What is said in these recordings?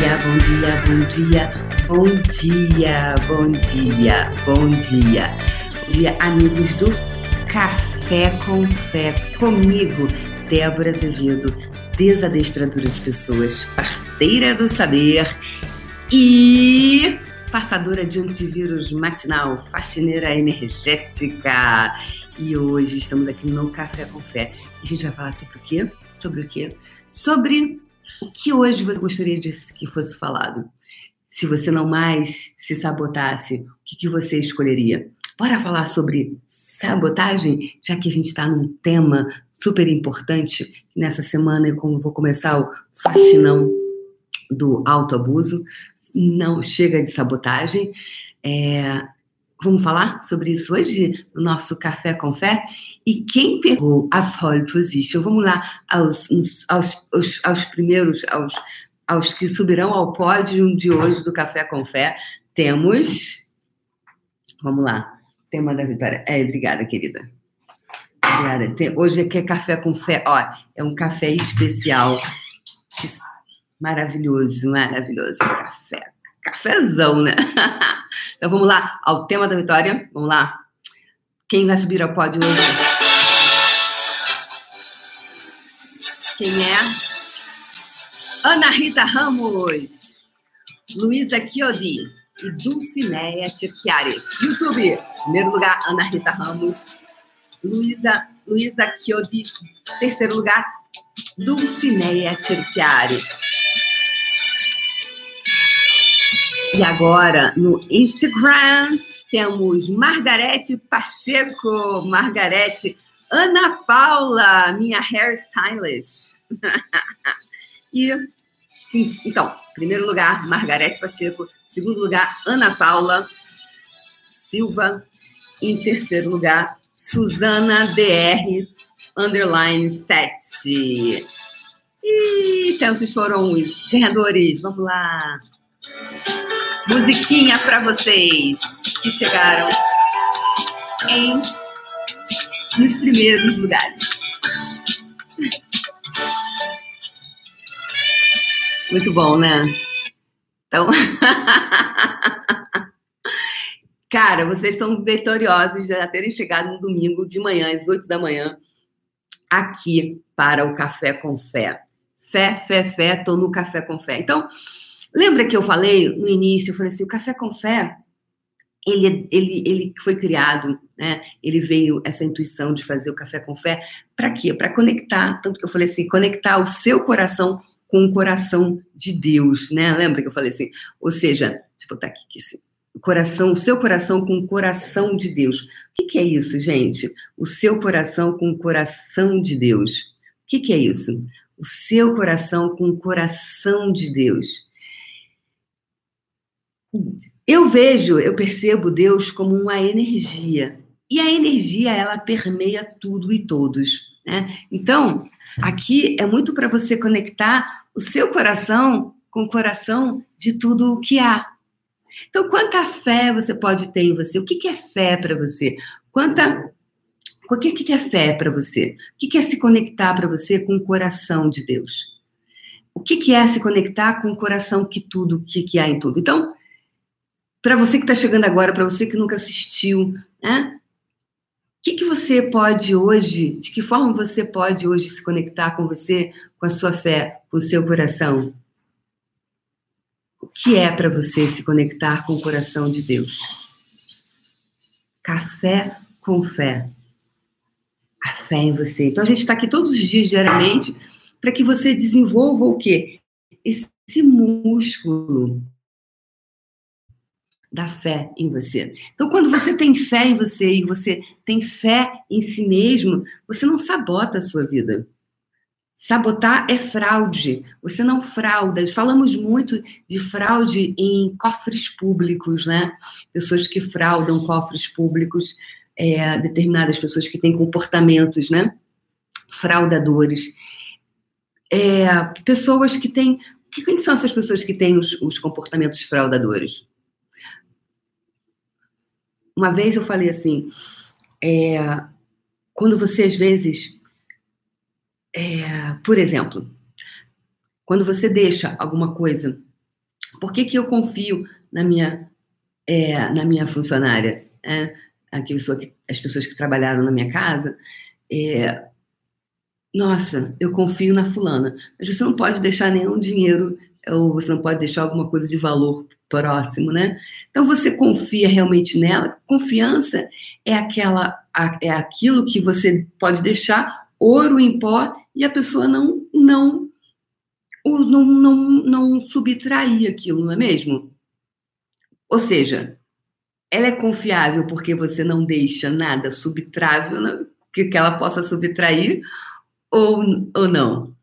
dia, bom dia, bom dia, bom dia, bom dia, bom dia. Bom dia, amigos do Café com Fé. Comigo, Débora Azevedo, desadestradora de pessoas, parteira do saber e passadora de antivírus matinal, faxineira energética. E hoje estamos aqui no Café com Fé. E a gente vai falar sobre o quê? Sobre o quê? Sobre que hoje você gostaria de que fosse falado? Se você não mais se sabotasse, o que, que você escolheria? Bora falar sobre sabotagem, já que a gente está num tema super importante nessa semana, e como vou começar o faxinão do autoabuso, não chega de sabotagem. É, vamos falar sobre isso hoje no nosso Café com Fé? E quem pegou a pole position? Vamos lá aos, aos, aos, aos primeiros, aos, aos que subirão ao pódio de hoje do Café com Fé. Temos. Vamos lá. Tema da vitória. É, obrigada, querida. Obrigada. Tem, hoje aqui é café com fé. Ó, é um café especial. Maravilhoso, maravilhoso. Café. Cafézão, né? então vamos lá ao tema da vitória. Vamos lá. Quem vai subir ao pódio hoje? Quem é? Ana Rita Ramos, Luísa Chiodi e Dulcineia Tirchiari. YouTube, primeiro lugar, Ana Rita Ramos. Luísa Luísa Chiodi, terceiro lugar, Dulcineia Tirchiari. E agora, no Instagram, temos Margarete Pacheco, Margarete Ana Paula, minha hairstylist. e, sim, então, primeiro lugar, Margarete Pacheco. Segundo lugar, Ana Paula Silva. Em terceiro lugar, Suzana DR, underline 7. E então, esses foram os ganhadores. Vamos lá. Musiquinha para vocês que chegaram em nos primeiros lugares. Muito bom, né? Então, cara, vocês estão vitoriosos já terem chegado no domingo de manhã, às 8 da manhã, aqui para o Café com Fé. Fé, fé, fé, tô no Café com Fé. Então, lembra que eu falei no início, eu falei assim, o Café com Fé, ele, ele, ele foi criado né? Ele veio essa intuição de fazer o café com fé para quê? Para conectar, tanto que eu falei assim, conectar o seu coração com o coração de Deus, né? Lembra que eu falei assim? Ou seja, deixa eu botar aqui, o coração, o seu coração com o coração de Deus. O que, que é isso, gente? O seu coração com o coração de Deus. O que, que é isso? O seu coração com o coração de Deus. Eu vejo, eu percebo Deus como uma energia. E a energia, ela permeia tudo e todos. Né? Então, aqui é muito para você conectar o seu coração com o coração de tudo o que há. Então, quanta fé você pode ter em você? O que, é fé para você? Quanta. O que, é fé para você? O que, é se conectar para você com o coração de Deus? O que, é se conectar com o coração que tudo, que há em tudo? Então, para você que está chegando agora, para você que nunca assistiu, né? O que, que você pode hoje, de que forma você pode hoje se conectar com você, com a sua fé, com o seu coração? O que é para você se conectar com o coração de Deus? Café com fé. A fé em você. Então a gente está aqui todos os dias, diariamente, para que você desenvolva o quê? Esse músculo da fé em você. Então, quando você tem fé em você e você tem fé em si mesmo, você não sabota a sua vida. Sabotar é fraude. Você não frauda. Falamos muito de fraude em cofres públicos, né? Pessoas que fraudam cofres públicos, é, determinadas pessoas que têm comportamentos, né? Fraudadores. É, pessoas que têm. Quem são essas pessoas que têm os, os comportamentos fraudadores? Uma vez eu falei assim, é, quando você às vezes, é, por exemplo, quando você deixa alguma coisa Por que, que eu confio na minha, é, na minha funcionária? É, aqui, as pessoas que trabalharam na minha casa, é, nossa, eu confio na fulana, mas você não pode deixar nenhum dinheiro ou você não pode deixar alguma coisa de valor próximo, né? Então você confia realmente nela. Confiança é aquela é aquilo que você pode deixar ouro em pó e a pessoa não não não, não, não subtrair aquilo, não é mesmo? Ou seja, ela é confiável porque você não deixa nada subtrável né? que, que ela possa subtrair ou, ou não?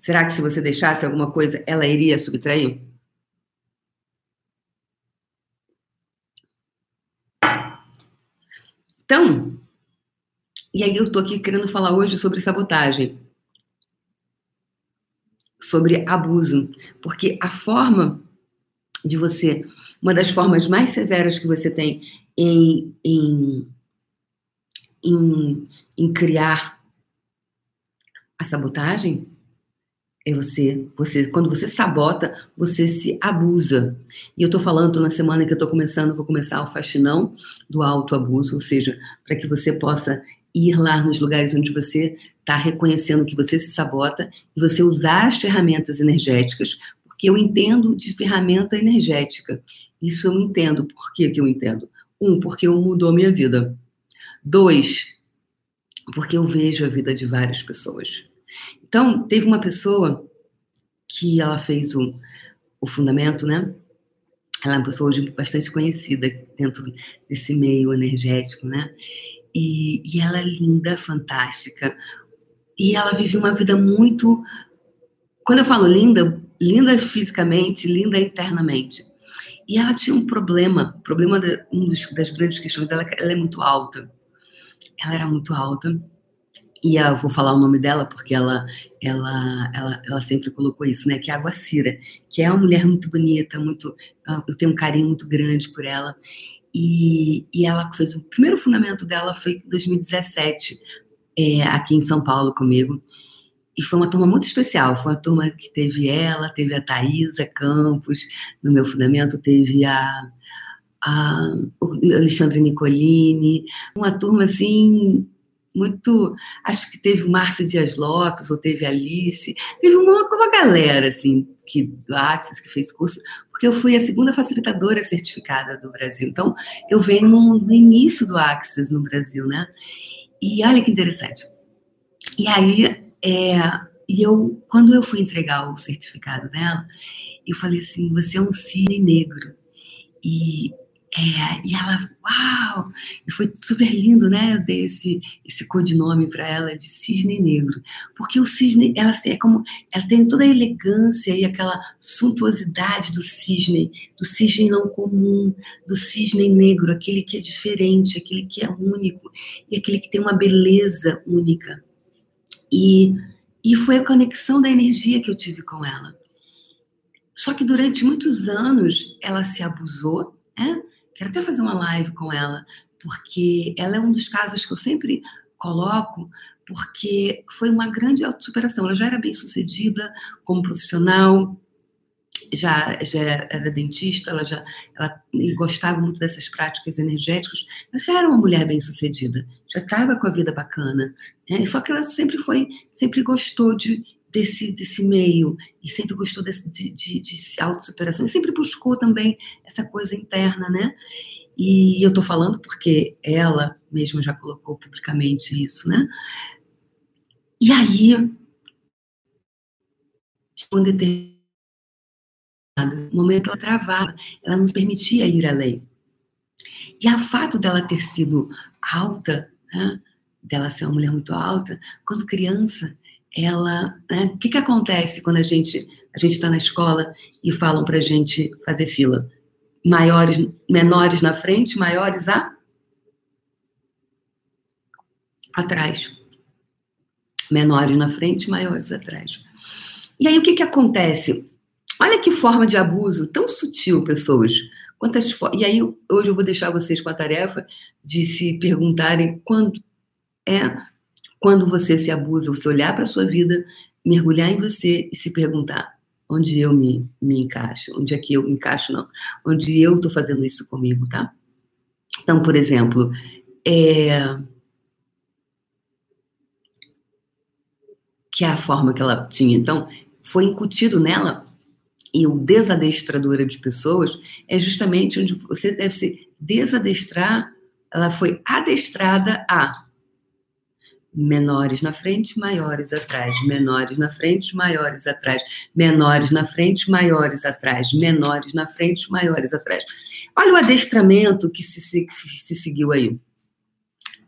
Será que se você deixasse alguma coisa, ela iria subtrair? Então, e aí eu tô aqui querendo falar hoje sobre sabotagem, sobre abuso, porque a forma de você, uma das formas mais severas que você tem em, em, em, em criar a sabotagem é você, você, quando você sabota, você se abusa. E eu tô falando na semana que eu tô começando, vou começar o faxinão do autoabuso, ou seja, para que você possa ir lá nos lugares onde você está reconhecendo que você se sabota e você usar as ferramentas energéticas, porque eu entendo de ferramenta energética. Isso eu entendo. Por que, que eu entendo? Um, porque mudou minha vida. Dois, porque eu vejo a vida de várias pessoas. Então, teve uma pessoa que ela fez o, o fundamento, né? Ela é uma pessoa hoje bastante conhecida dentro desse meio energético, né? E, e ela é linda, fantástica. E ela vive uma vida muito. Quando eu falo linda, linda fisicamente, linda internamente. E ela tinha um problema, problema de, um dos, das grandes questões dela, é ela é muito alta. Ela era muito alta e eu vou falar o nome dela porque ela, ela, ela, ela sempre colocou isso, né? Que é a Guacira, que é uma mulher muito bonita, muito, eu tenho um carinho muito grande por ela. E, e ela fez o primeiro fundamento dela foi em 2017, é, aqui em São Paulo comigo. E foi uma turma muito especial. Foi uma turma que teve ela, teve a Thaisa Campos, no meu fundamento teve a, a Alexandre Nicolini, uma turma assim muito. Acho que teve o Márcio Dias Lopes, ou teve a Alice, teve uma, uma galera, assim, que, do Axis, que fez curso, porque eu fui a segunda facilitadora certificada do Brasil. Então, eu venho no, no início do Axis no Brasil, né? E olha que interessante. E aí, é, e eu, quando eu fui entregar o certificado dela, eu falei assim: você é um cisne negro. E é, e ela, uau! E foi super lindo, né? Eu dei esse, esse codinome para ela de cisne negro. Porque o cisne, ela é como. Ela tem toda a elegância e aquela suntuosidade do cisne, do cisne não comum, do cisne negro, aquele que é diferente, aquele que é único, e aquele que tem uma beleza única. E, e foi a conexão da energia que eu tive com ela. Só que durante muitos anos ela se abusou, né? Quero até fazer uma live com ela, porque ela é um dos casos que eu sempre coloco, porque foi uma grande autossuperação. Ela já era bem sucedida como profissional, já, já era dentista, ela já ela gostava muito dessas práticas energéticas, ela já era uma mulher bem sucedida, já estava com a vida bacana. Né? Só que ela sempre foi, sempre gostou de, desse, desse meio e sempre gostou desse, de, de, de autossuperação e sempre buscou também essa coisa interna, né? E eu tô falando porque ela mesma já colocou publicamente isso, né? E aí, um determinado momento ela travava, ela não permitia ir além. E a fato dela ter sido alta, né? dela ser uma mulher muito alta, quando criança, ela, né, o que, que acontece quando a gente a gente está na escola e falam para a gente fazer fila? Maiores, menores na frente, maiores a atrás. Menores na frente, maiores atrás. E aí o que, que acontece? Olha que forma de abuso tão sutil, pessoas. Quantas e aí hoje eu vou deixar vocês com a tarefa de se perguntarem quando é quando você se abusa, você olhar para a sua vida mergulhar em você e se perguntar onde eu me, me encaixo, onde é que eu me encaixo, não, onde eu estou fazendo isso comigo, tá? Então, por exemplo, é... que é a forma que ela tinha. Então, foi incutido nela, e o desadestradora de pessoas é justamente onde você deve se desadestrar, ela foi adestrada a menores na frente, maiores atrás, menores na frente, maiores atrás, menores na frente, maiores atrás, menores na frente, maiores atrás. Olha o adestramento que se, se, se seguiu aí.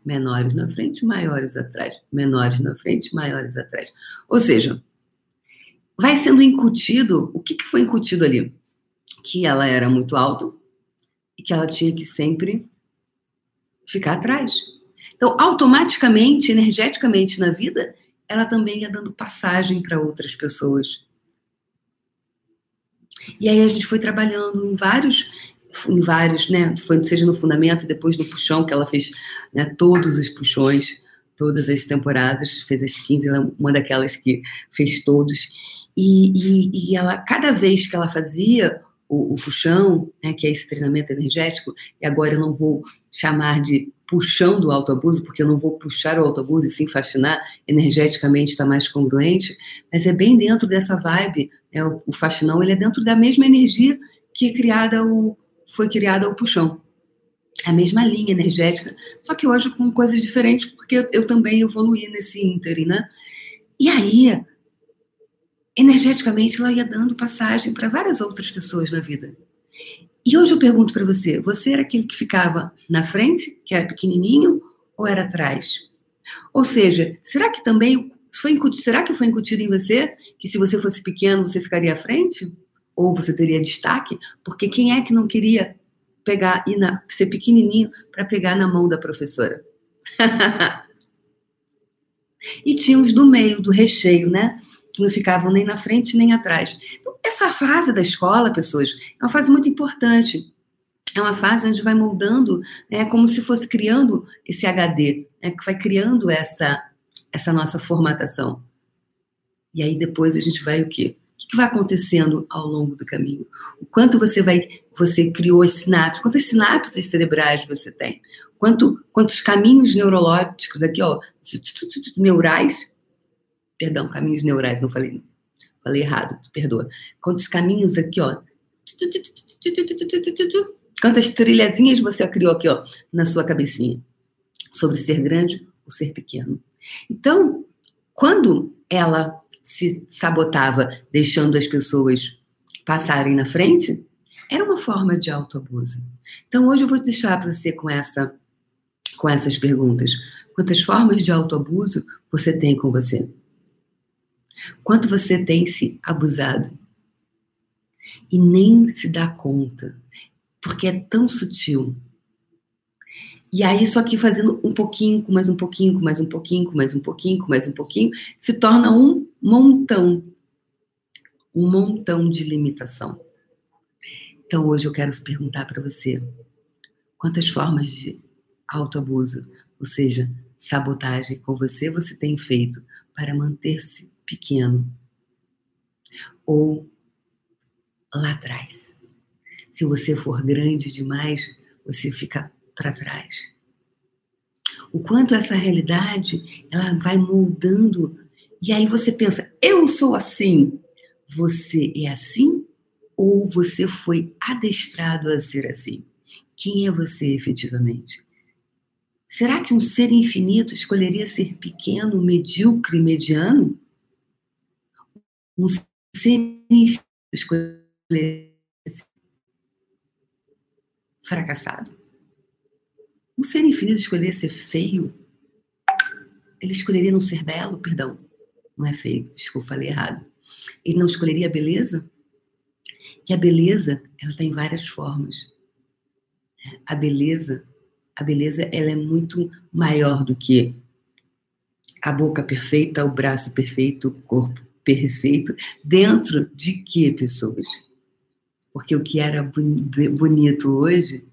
Menores na frente, maiores atrás, menores na frente, maiores atrás. Ou seja, vai sendo incutido, o que, que foi incutido ali? Que ela era muito alta e que ela tinha que sempre ficar atrás então, automaticamente, energeticamente na vida, ela também ia dando passagem para outras pessoas. E aí a gente foi trabalhando em vários, em vários, né? Foi, seja no fundamento, depois no puxão, que ela fez né, todos os puxões, todas as temporadas, fez as 15, ela é uma daquelas que fez todos. E, e, e ela, cada vez que ela fazia o, o puxão, né, que é esse treinamento energético, e agora eu não vou chamar de puxão do autoabuso, porque eu não vou puxar o autoabuso e sim fascinar, energeticamente está mais congruente, mas é bem dentro dessa vibe, né, o, o fascinão, ele é dentro da mesma energia que é criada o, foi criada o puxão. É a mesma linha energética, só que hoje com coisas diferentes, porque eu, eu também evoluí nesse ínterim, né? E aí, energeticamente, ela ia dando passagem para várias outras pessoas na vida. E hoje eu pergunto para você: você era aquele que ficava na frente, que era pequenininho, ou era atrás? Ou seja, será que também foi incutido, será que foi incutido em você que se você fosse pequeno você ficaria à frente? Ou você teria destaque? Porque quem é que não queria pegar e ser pequenininho para pegar na mão da professora? e tinha os do meio, do recheio, né? Não ficavam nem na frente nem atrás. Essa fase da escola, pessoas, é uma fase muito importante. É uma fase onde vai moldando, é né, como se fosse criando esse HD, né, que vai criando essa, essa nossa formatação. E aí depois a gente vai o quê? O que vai acontecendo ao longo do caminho? O quanto você vai, você criou as sinapses? Quantas sinapses cerebrais você tem? Quanto, quantos caminhos neurológicos aqui, ó, neurais? Perdão, caminhos neurais, não falei Falei errado, perdoa. Quantos caminhos aqui, ó. Quantas trilhazinhas você criou aqui, ó, na sua cabecinha. Sobre ser grande ou ser pequeno. Então, quando ela se sabotava, deixando as pessoas passarem na frente, era uma forma de autoabuso. Então, hoje eu vou deixar para você com, essa, com essas perguntas. Quantas formas de autoabuso você tem com você? Quanto você tem se abusado e nem se dá conta, porque é tão sutil. E aí, só que fazendo um pouquinho, com mais um pouquinho, com mais um pouquinho, com mais um pouquinho, com mais um pouquinho, se torna um montão. Um montão de limitação. Então, hoje eu quero perguntar para você: quantas formas de autoabuso, ou seja, sabotagem com você, você tem feito para manter-se pequeno ou lá atrás. Se você for grande demais, você fica para trás. O quanto essa realidade ela vai moldando e aí você pensa, eu sou assim. Você é assim ou você foi adestrado a ser assim? Quem é você efetivamente? Será que um ser infinito escolheria ser pequeno, medíocre, mediano? Um ser escolher fracassado. Um ser infinito escolher ser feio, ele escolheria não ser belo, perdão, não é feio, desculpa, falei errado. Ele não escolheria a beleza? E a beleza, ela tem várias formas. A beleza, a beleza, ela é muito maior do que a boca perfeita, o braço perfeito, o corpo perfeito dentro de que pessoas? Porque o que era bonito hoje,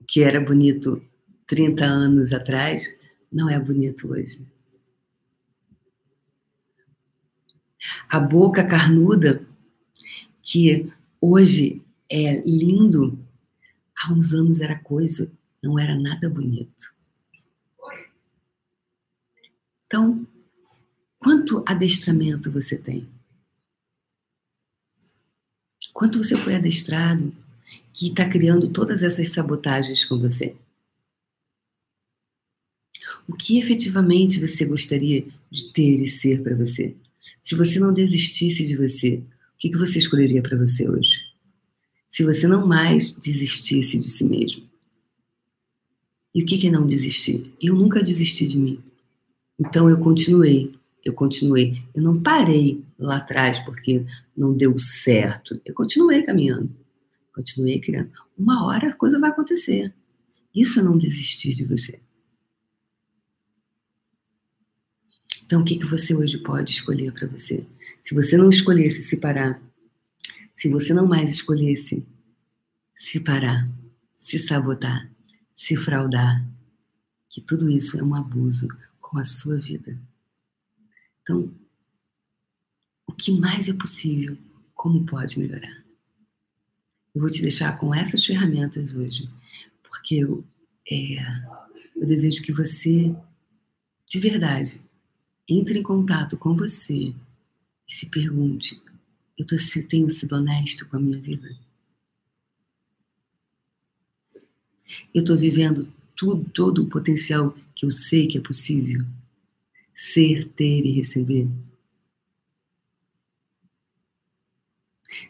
o que era bonito 30 anos atrás, não é bonito hoje. A boca carnuda, que hoje é lindo, há uns anos era coisa, não era nada bonito. Então, quanto adestramento você tem? Quanto você foi adestrado que está criando todas essas sabotagens com você? O que efetivamente você gostaria de ter e ser para você? Se você não desistisse de você, o que, você escolheria para você hoje? Se você não mais desistisse de si mesmo. E o que é não desistir? Eu nunca desisti de mim. Então eu continuei, eu continuei. Eu não parei lá atrás porque não deu certo. Eu continuei caminhando, continuei criando. Uma hora a coisa vai acontecer. Isso é não desistir de você. Então, o que, que você hoje pode escolher para você? Se você não escolhesse se parar, se você não mais escolhesse se parar, se sabotar, se fraudar, que tudo isso é um abuso com a sua vida. Então, o que mais é possível? Como pode melhorar? Eu vou te deixar com essas ferramentas hoje, porque eu, é, eu desejo que você, de verdade, entre em contato com você e se pergunte: eu tô, tenho sido honesto com a minha vida? Eu estou vivendo tudo, todo o potencial que eu sei que é possível? Ser, ter e receber?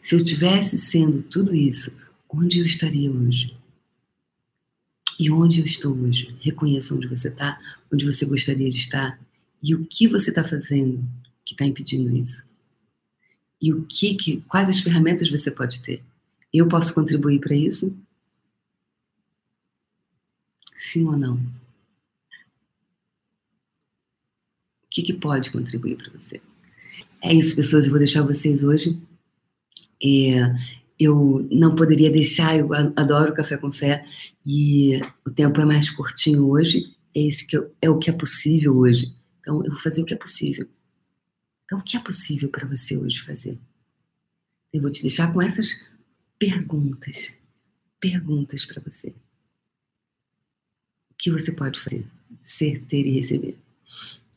Se eu tivesse sendo tudo isso, onde eu estaria hoje? E onde eu estou hoje? Reconheça onde você está, onde você gostaria de estar e o que você está fazendo que está impedindo isso? E o que, que, quais as ferramentas você pode ter? Eu posso contribuir para isso? Sim ou não? O que, que pode contribuir para você? É isso, pessoas. Eu vou deixar vocês hoje. É, eu não poderia deixar, eu adoro café com fé e o tempo é mais curtinho hoje. É, esse que eu, é o que é possível hoje. Então, eu vou fazer o que é possível. Então, o que é possível para você hoje fazer? Eu vou te deixar com essas perguntas. Perguntas para você. O que você pode fazer? Ser, ter e receber.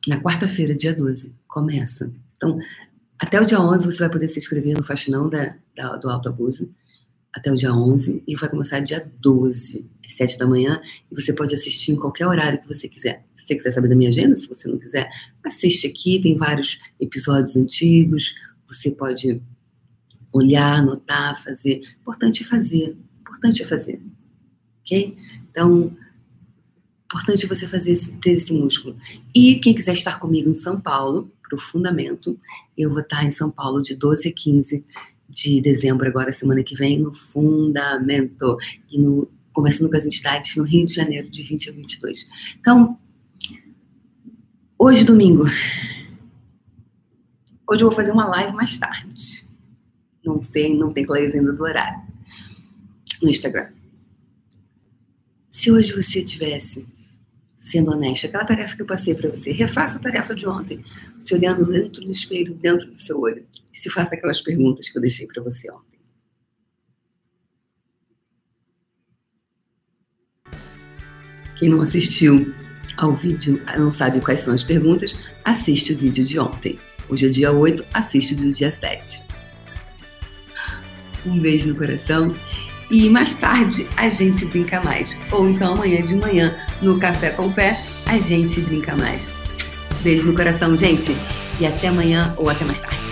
Na quarta-feira, dia 12, começa. Então, até o dia 11 você vai poder se inscrever no Faxinão da, da, do Alto Abuso. Até o dia 11 e vai começar dia 12, às 7 da manhã. E você pode assistir em qualquer horário que você quiser. Se você quiser saber da minha agenda, se você não quiser, assiste aqui, tem vários episódios antigos, você pode olhar, anotar, fazer. Importante é fazer, importante é fazer, ok? Então, importante você fazer ter esse músculo. E quem quiser estar comigo em São Paulo, para o Fundamento, eu vou estar em São Paulo de 12 a 15 de dezembro, agora semana que vem, no Fundamento. E no Conversando com as Entidades no Rio de Janeiro, de 20 a 22. Então, Hoje, domingo. Hoje eu vou fazer uma live mais tarde. Não tem, não tem clareza ainda do horário. No Instagram. Se hoje você tivesse sendo honesta, aquela tarefa que eu passei para você, refaça a tarefa de ontem, se olhando dentro do espelho, dentro do seu olho, e se faça aquelas perguntas que eu deixei para você ontem. Quem não assistiu ao vídeo, não sabe quais são as perguntas, assiste o vídeo de ontem. Hoje é dia 8, assiste o do dia 7. Um beijo no coração e mais tarde a gente brinca mais. Ou então amanhã de manhã, no Café com Fé, a gente brinca mais. Beijo no coração, gente. E até amanhã ou até mais tarde.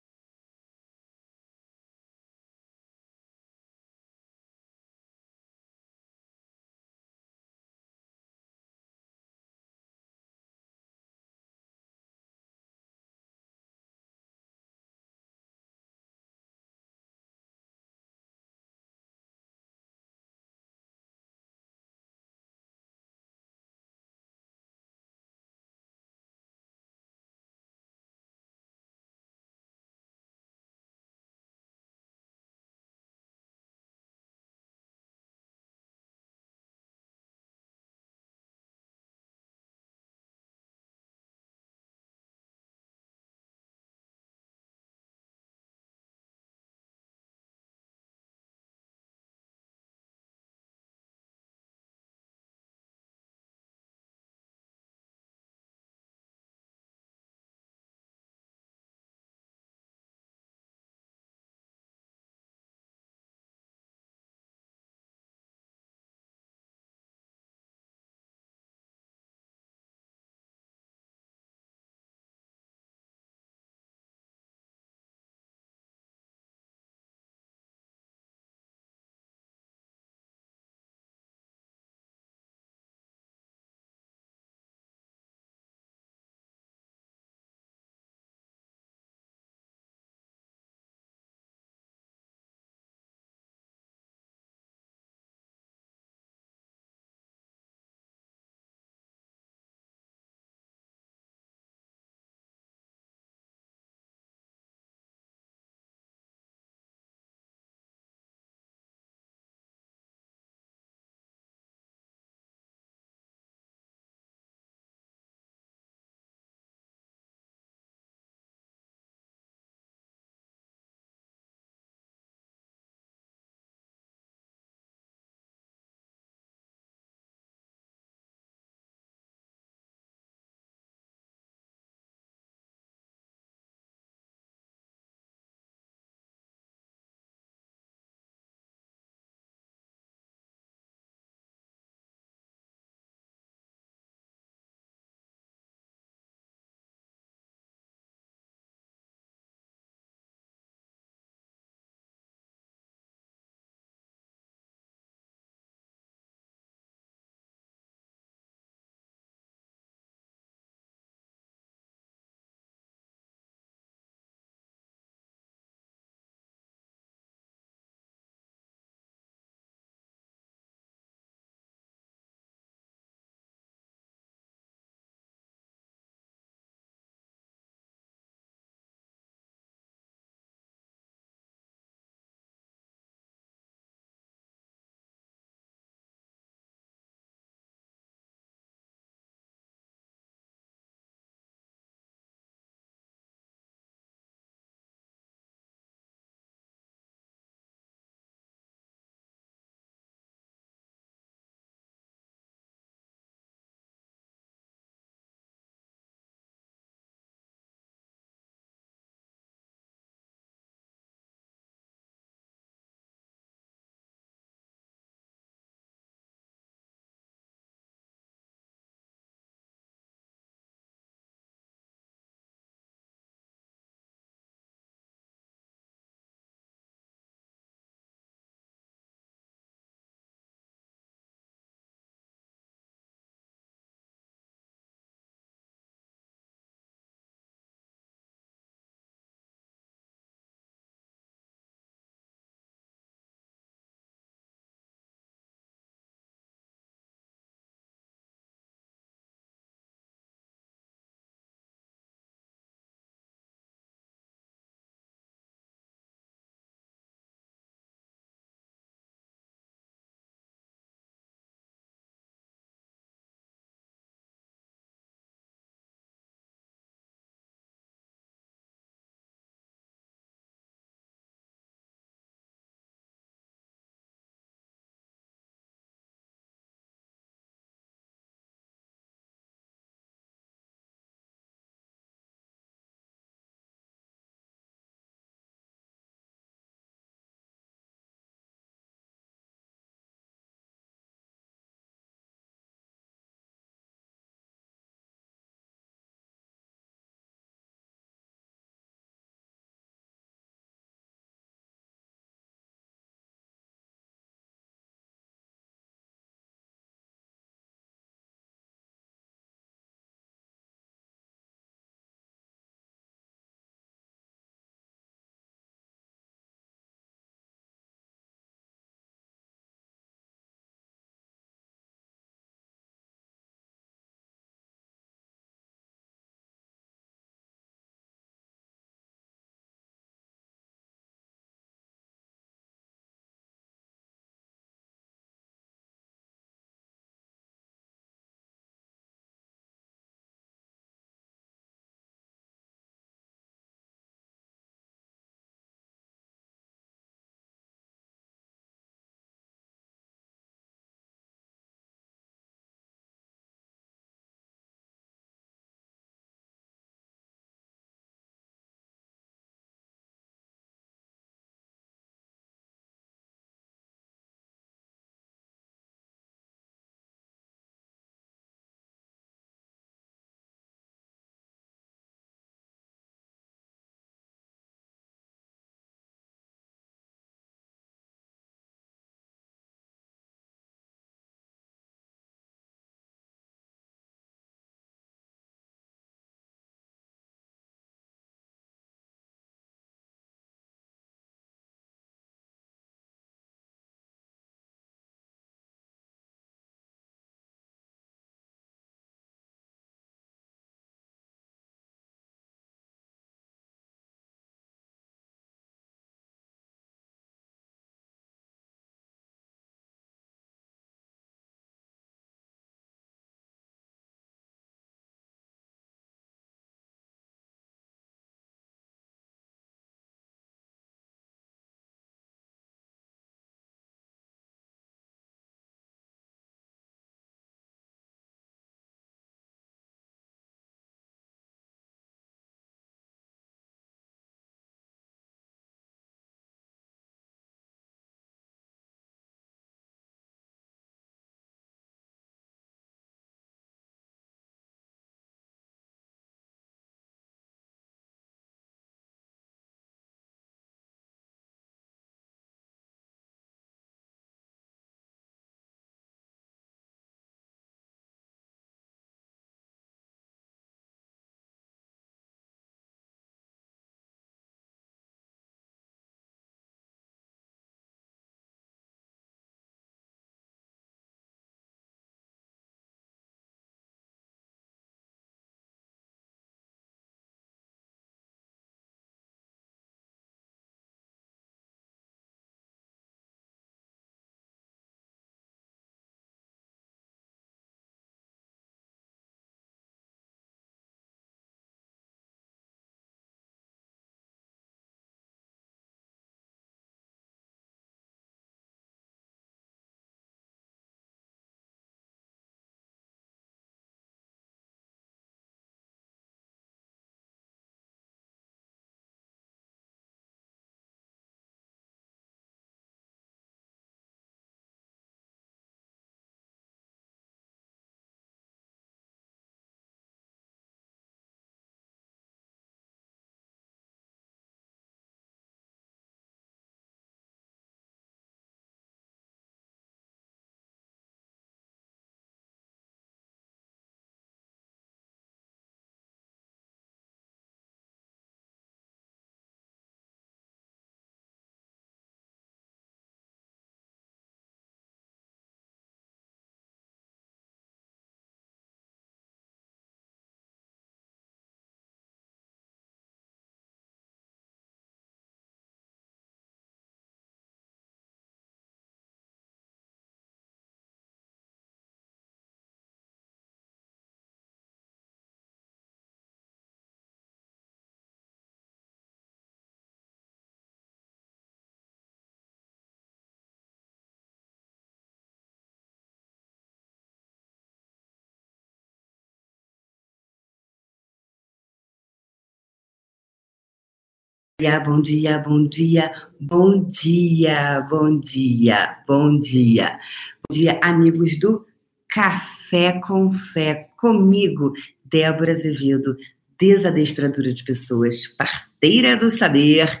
Dia, bom dia, bom dia, bom dia, bom dia, bom dia. Bom dia, amigos do Café com Fé, comigo, Débora Azevedo, desadestradora de pessoas, parteira do saber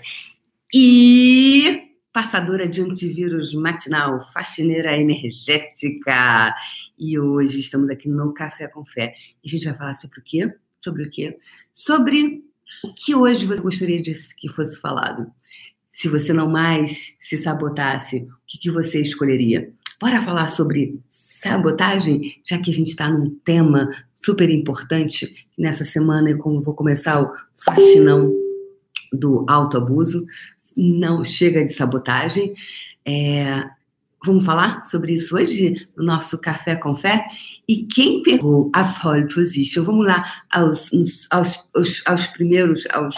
e passadora de antivírus matinal, faxineira energética. E hoje estamos aqui no Café com Fé. E a gente vai falar sobre o quê? Sobre o quê? Sobre o que hoje você gostaria de que fosse falado? Se você não mais se sabotasse, o que, que você escolheria? Bora falar sobre sabotagem, já que a gente está num tema super importante nessa semana, e como vou começar o faxinão do autoabuso, não chega de sabotagem. É, Vamos falar sobre isso hoje no nosso Café com Fé? E quem pegou a pole position? Vamos lá aos, aos, aos, aos primeiros, aos,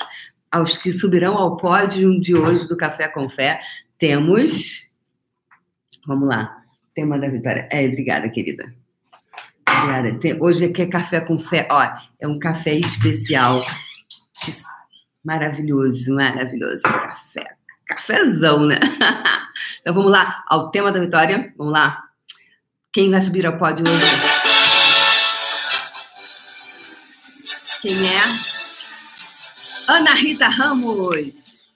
aos que subirão ao pódio de hoje do Café com Fé. Temos. Vamos lá. Tema da vitória. É, obrigada, querida. Obrigada. Tem, hoje aqui é Café com Fé. Ó, é um café especial. Maravilhoso, maravilhoso. Café. Cafézão, né? Então vamos lá ao tema da vitória. Vamos lá. Quem vai subir ao pódio hoje? Quem é? Ana Rita Ramos,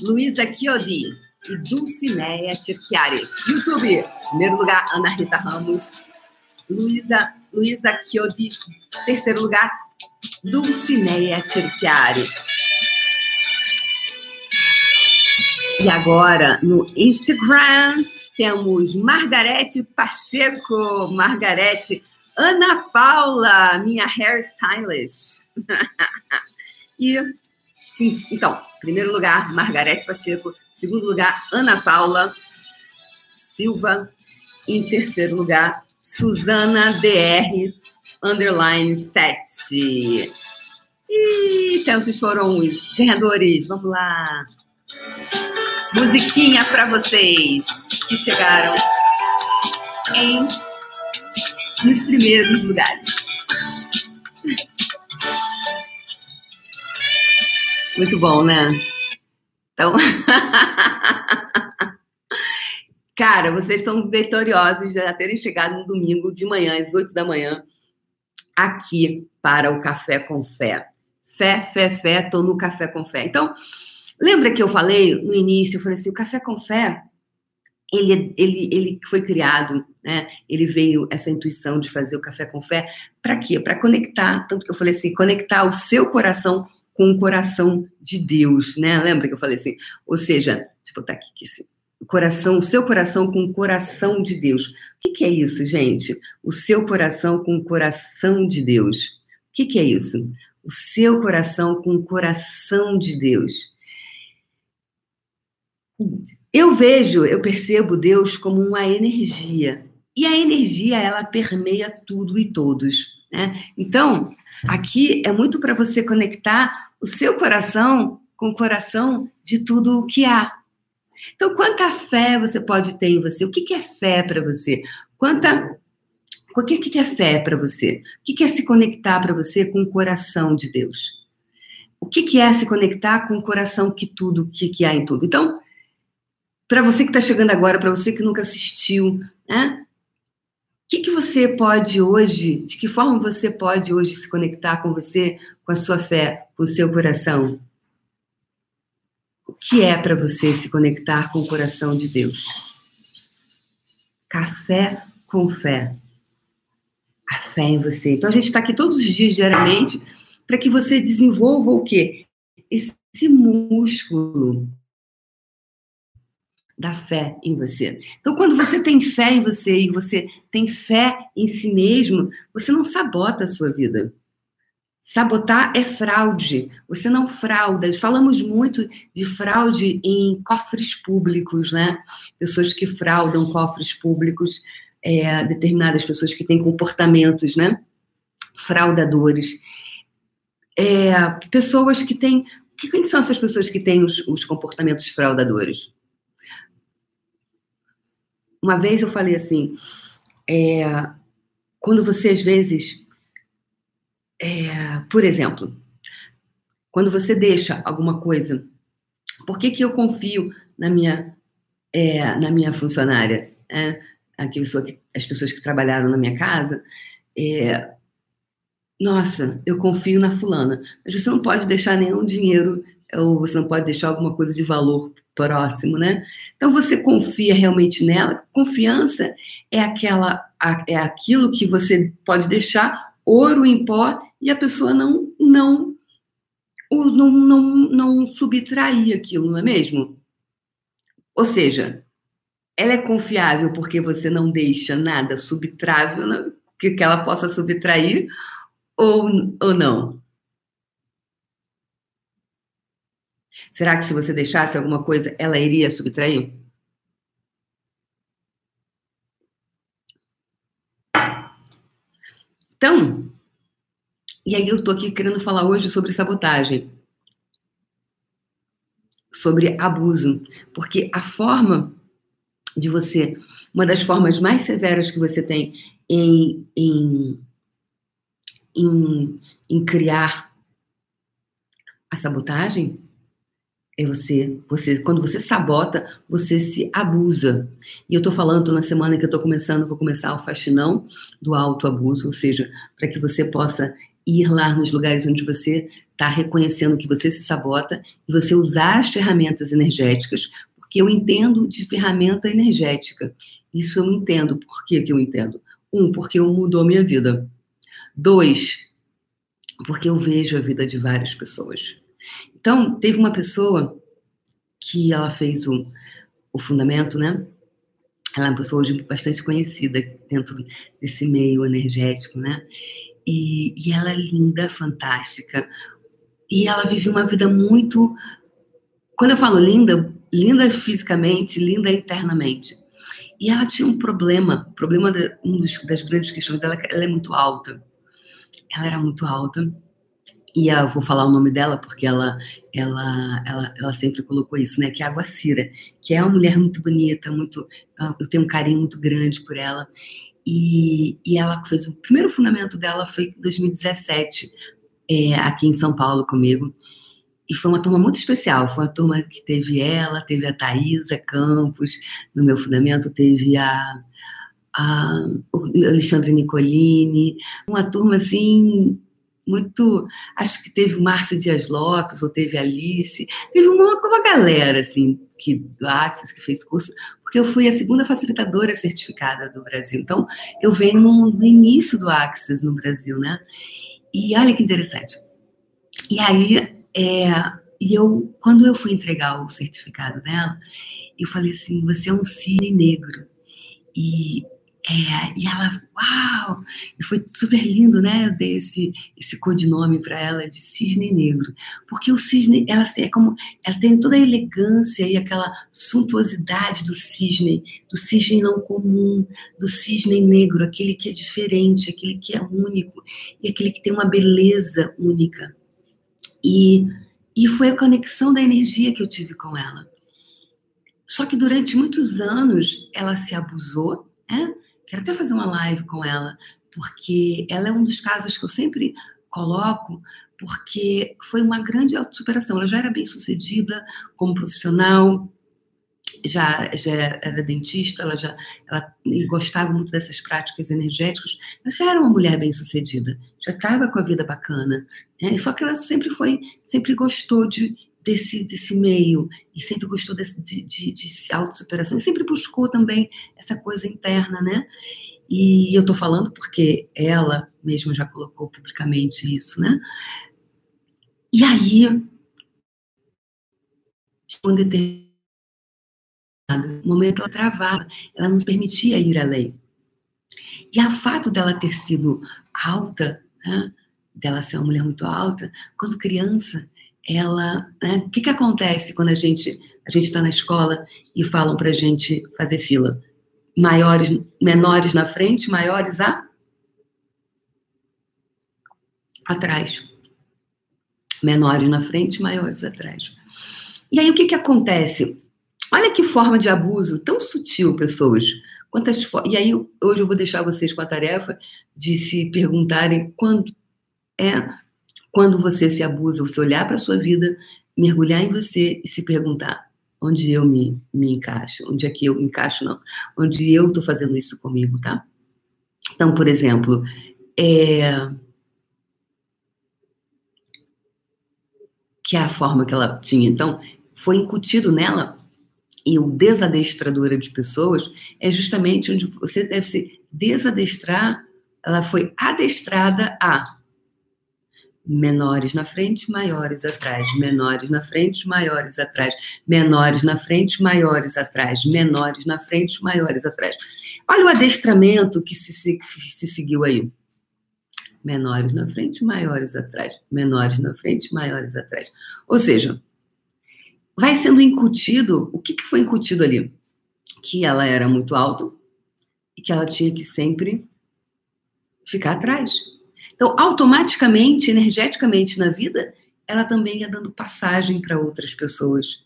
Luísa Chiodi e Dulcineia Tirchiari. YouTube, primeiro lugar, Ana Rita Ramos. Luísa Luísa Chiodi, terceiro lugar, Dulcineia Tirchiari. E agora, no Instagram, temos Margarete Pacheco, Margarete Ana Paula, minha hairstylist. e, sim, então, primeiro lugar, Margarete Pacheco. Segundo lugar, Ana Paula Silva. Em terceiro lugar, Suzana DR, underline 7. E então, esses foram os ganhadores. Vamos lá musiquinha para vocês que chegaram em nos primeiros lugares. Muito bom, né? Então, cara, vocês estão vitoriosos de já terem chegado no domingo de manhã, às 8 da manhã, aqui para o Café com Fé. Fé, fé, fé, tô no Café com Fé. Então, Lembra que eu falei no início, eu falei assim, o café com fé, ele, ele, ele foi criado, né? Ele veio essa intuição de fazer o café com fé, para quê? Para conectar, tanto que eu falei assim, conectar o seu coração com o coração de Deus, né? Lembra que eu falei assim? Ou seja, deixa eu botar aqui, assim, o coração, o seu coração com o coração de Deus. O que, que é isso, gente? O seu coração com o coração de Deus. O que, que é isso? O seu coração com o coração de Deus. Eu vejo, eu percebo Deus como uma energia. E a energia, ela permeia tudo e todos. Né? Então, aqui é muito para você conectar o seu coração com o coração de tudo o que há. Então, quanta fé você pode ter em você? O que, é fé para você? Quanta. O que, é fé para você? O que, é se conectar para você com o coração de Deus? O que, é se conectar com o coração que tudo, que há em tudo? Então, para você que está chegando agora, para você que nunca assistiu, né? O que, que você pode hoje, de que forma você pode hoje se conectar com você, com a sua fé, com o seu coração? O que é para você se conectar com o coração de Deus? Café com fé. A fé em você. Então a gente está aqui todos os dias, diariamente, para que você desenvolva o quê? Esse músculo da fé em você. Então, quando você tem fé em você e você tem fé em si mesmo, você não sabota a sua vida. Sabotar é fraude. Você não frauda. Falamos muito de fraude em cofres públicos, né? Pessoas que fraudam cofres públicos, é, determinadas pessoas que têm comportamentos, né? Fraudadores. É, pessoas que têm. Quem são essas pessoas que têm os, os comportamentos fraudadores? Uma vez eu falei assim, é, quando você às vezes, é, por exemplo, quando você deixa alguma coisa Por que, que eu confio na minha, é, na minha funcionária? É, a pessoa que, as pessoas que trabalharam na minha casa, é, nossa, eu confio na fulana, mas você não pode deixar nenhum dinheiro ou você não pode deixar alguma coisa de valor próximo, né? Então você confia realmente nela. Confiança é aquela é aquilo que você pode deixar ouro em pó e a pessoa não não não, não, não subtrair aquilo, não é mesmo? Ou seja, ela é confiável porque você não deixa nada subtrável né? que, ela possa subtrair ou, ou não? Será que se você deixasse alguma coisa, ela iria subtrair? Então, e aí eu estou aqui querendo falar hoje sobre sabotagem, sobre abuso, porque a forma de você, uma das formas mais severas que você tem em, em, em, em criar a sabotagem é você, você, quando você sabota, você se abusa. E eu estou falando na semana que eu estou começando, vou começar o faxinão do autoabuso, ou seja, para que você possa ir lá nos lugares onde você está reconhecendo que você se sabota e você usar as ferramentas energéticas, porque eu entendo de ferramenta energética. Isso eu entendo. Por que, que eu entendo? Um, porque eu mudou a minha vida. Dois, porque eu vejo a vida de várias pessoas. Então, teve uma pessoa que ela fez o, o fundamento, né? Ela é uma pessoa hoje bastante conhecida dentro desse meio energético, né? E, e ela é linda, fantástica. E ela vive uma vida muito. Quando eu falo linda, linda fisicamente, linda internamente. E ela tinha um problema, problema de, um dos, das grandes questões dela, é ela é muito alta. Ela era muito alta e eu vou falar o nome dela porque ela, ela, ela, ela sempre colocou isso, né? Que é a Guacira, que é uma mulher muito bonita, muito, eu tenho um carinho muito grande por ela. E, e ela fez o primeiro fundamento dela foi em 2017, é, aqui em São Paulo comigo. E foi uma turma muito especial. Foi uma turma que teve ela, teve a Thaisa Campos no meu fundamento, teve a, a Alexandre Nicolini, uma turma assim muito. Acho que teve o Márcio Dias Lopes, ou teve Alice, teve uma, uma galera, assim, que, do Axis, que fez curso, porque eu fui a segunda facilitadora certificada do Brasil. Então, eu venho no, no início do Axis no Brasil, né? E olha que interessante. E aí, é, e eu, quando eu fui entregar o certificado dela, eu falei assim: você é um cisne negro. E é, e ela, uau! E foi super lindo, né? Eu dei esse, esse codinome para ela de cisne negro. Porque o cisne, ela é como, ela tem toda a elegância e aquela suntuosidade do cisne, do cisne não comum, do cisne negro, aquele que é diferente, aquele que é único e aquele que tem uma beleza única. E, e foi a conexão da energia que eu tive com ela. Só que durante muitos anos ela se abusou, né? Quero até fazer uma live com ela, porque ela é um dos casos que eu sempre coloco, porque foi uma grande autossuperação. Ela já era bem sucedida como profissional, já, já era dentista, ela já ela gostava muito dessas práticas energéticas, mas já era uma mulher bem sucedida, já estava com a vida bacana. Né? Só que ela sempre foi, sempre gostou de, desse, desse meio e sempre gostou desse, de, de, de e sempre buscou também essa coisa interna, né? E eu tô falando porque ela mesma já colocou publicamente isso, né? E aí, um determinado momento, ela travava, ela não permitia ir além. E a fato dela ter sido alta, né? dela ser uma mulher muito alta, quando criança, ela, né, o que que acontece quando a gente a gente está na escola e falam para a gente fazer fila? Maiores, menores na frente, maiores a atrás. Menores na frente, maiores atrás. E aí o que que acontece? Olha que forma de abuso tão sutil, pessoas. Quantas e aí hoje eu vou deixar vocês com a tarefa de se perguntarem quando é quando você se abusa, você olhar para a sua vida mergulhar em você e se perguntar onde eu me, me encaixo, onde é que eu me encaixo, não, onde eu estou fazendo isso comigo, tá? Então, por exemplo, é... que é a forma que ela tinha. Então, foi incutido nela, e o desadestradora de pessoas é justamente onde você deve se desadestrar, ela foi adestrada a menores na frente, maiores atrás, menores na frente, maiores atrás, menores na frente, maiores atrás, menores na frente, maiores atrás. Olha o adestramento que se, se, se seguiu aí. Menores na frente, maiores atrás, menores na frente, maiores atrás. Ou seja, vai sendo incutido, o que, que foi incutido ali? Que ela era muito alta e que ela tinha que sempre ficar atrás então, automaticamente, energeticamente na vida, ela também ia dando passagem para outras pessoas.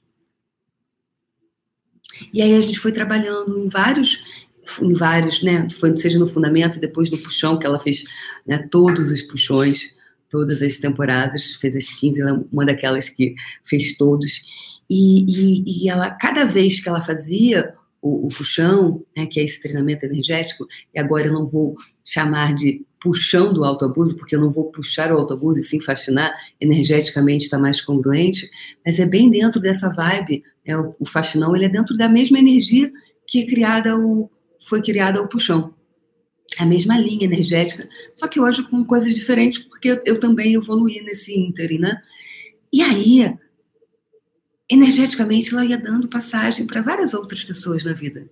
E aí a gente foi trabalhando em vários, em vários, né? Foi, seja no fundamento, depois no puxão, que ela fez né, todos os puxões, todas as temporadas, fez as 15, ela é uma daquelas que fez todos. E, e, e ela, cada vez que ela fazia o, o puxão, né, que é esse treinamento energético, e agora eu não vou chamar de puxão do autoabuso, porque eu não vou puxar o autoabuso e sim fascinar, energeticamente está mais congruente, mas é bem dentro dessa vibe, é, o, o fascinão, ele é dentro da mesma energia que é criada o, foi criada o puxão. É a mesma linha energética, só que hoje com coisas diferentes, porque eu, eu também evoluí nesse ínterim, né? E aí, energeticamente, ela ia dando passagem para várias outras pessoas na vida.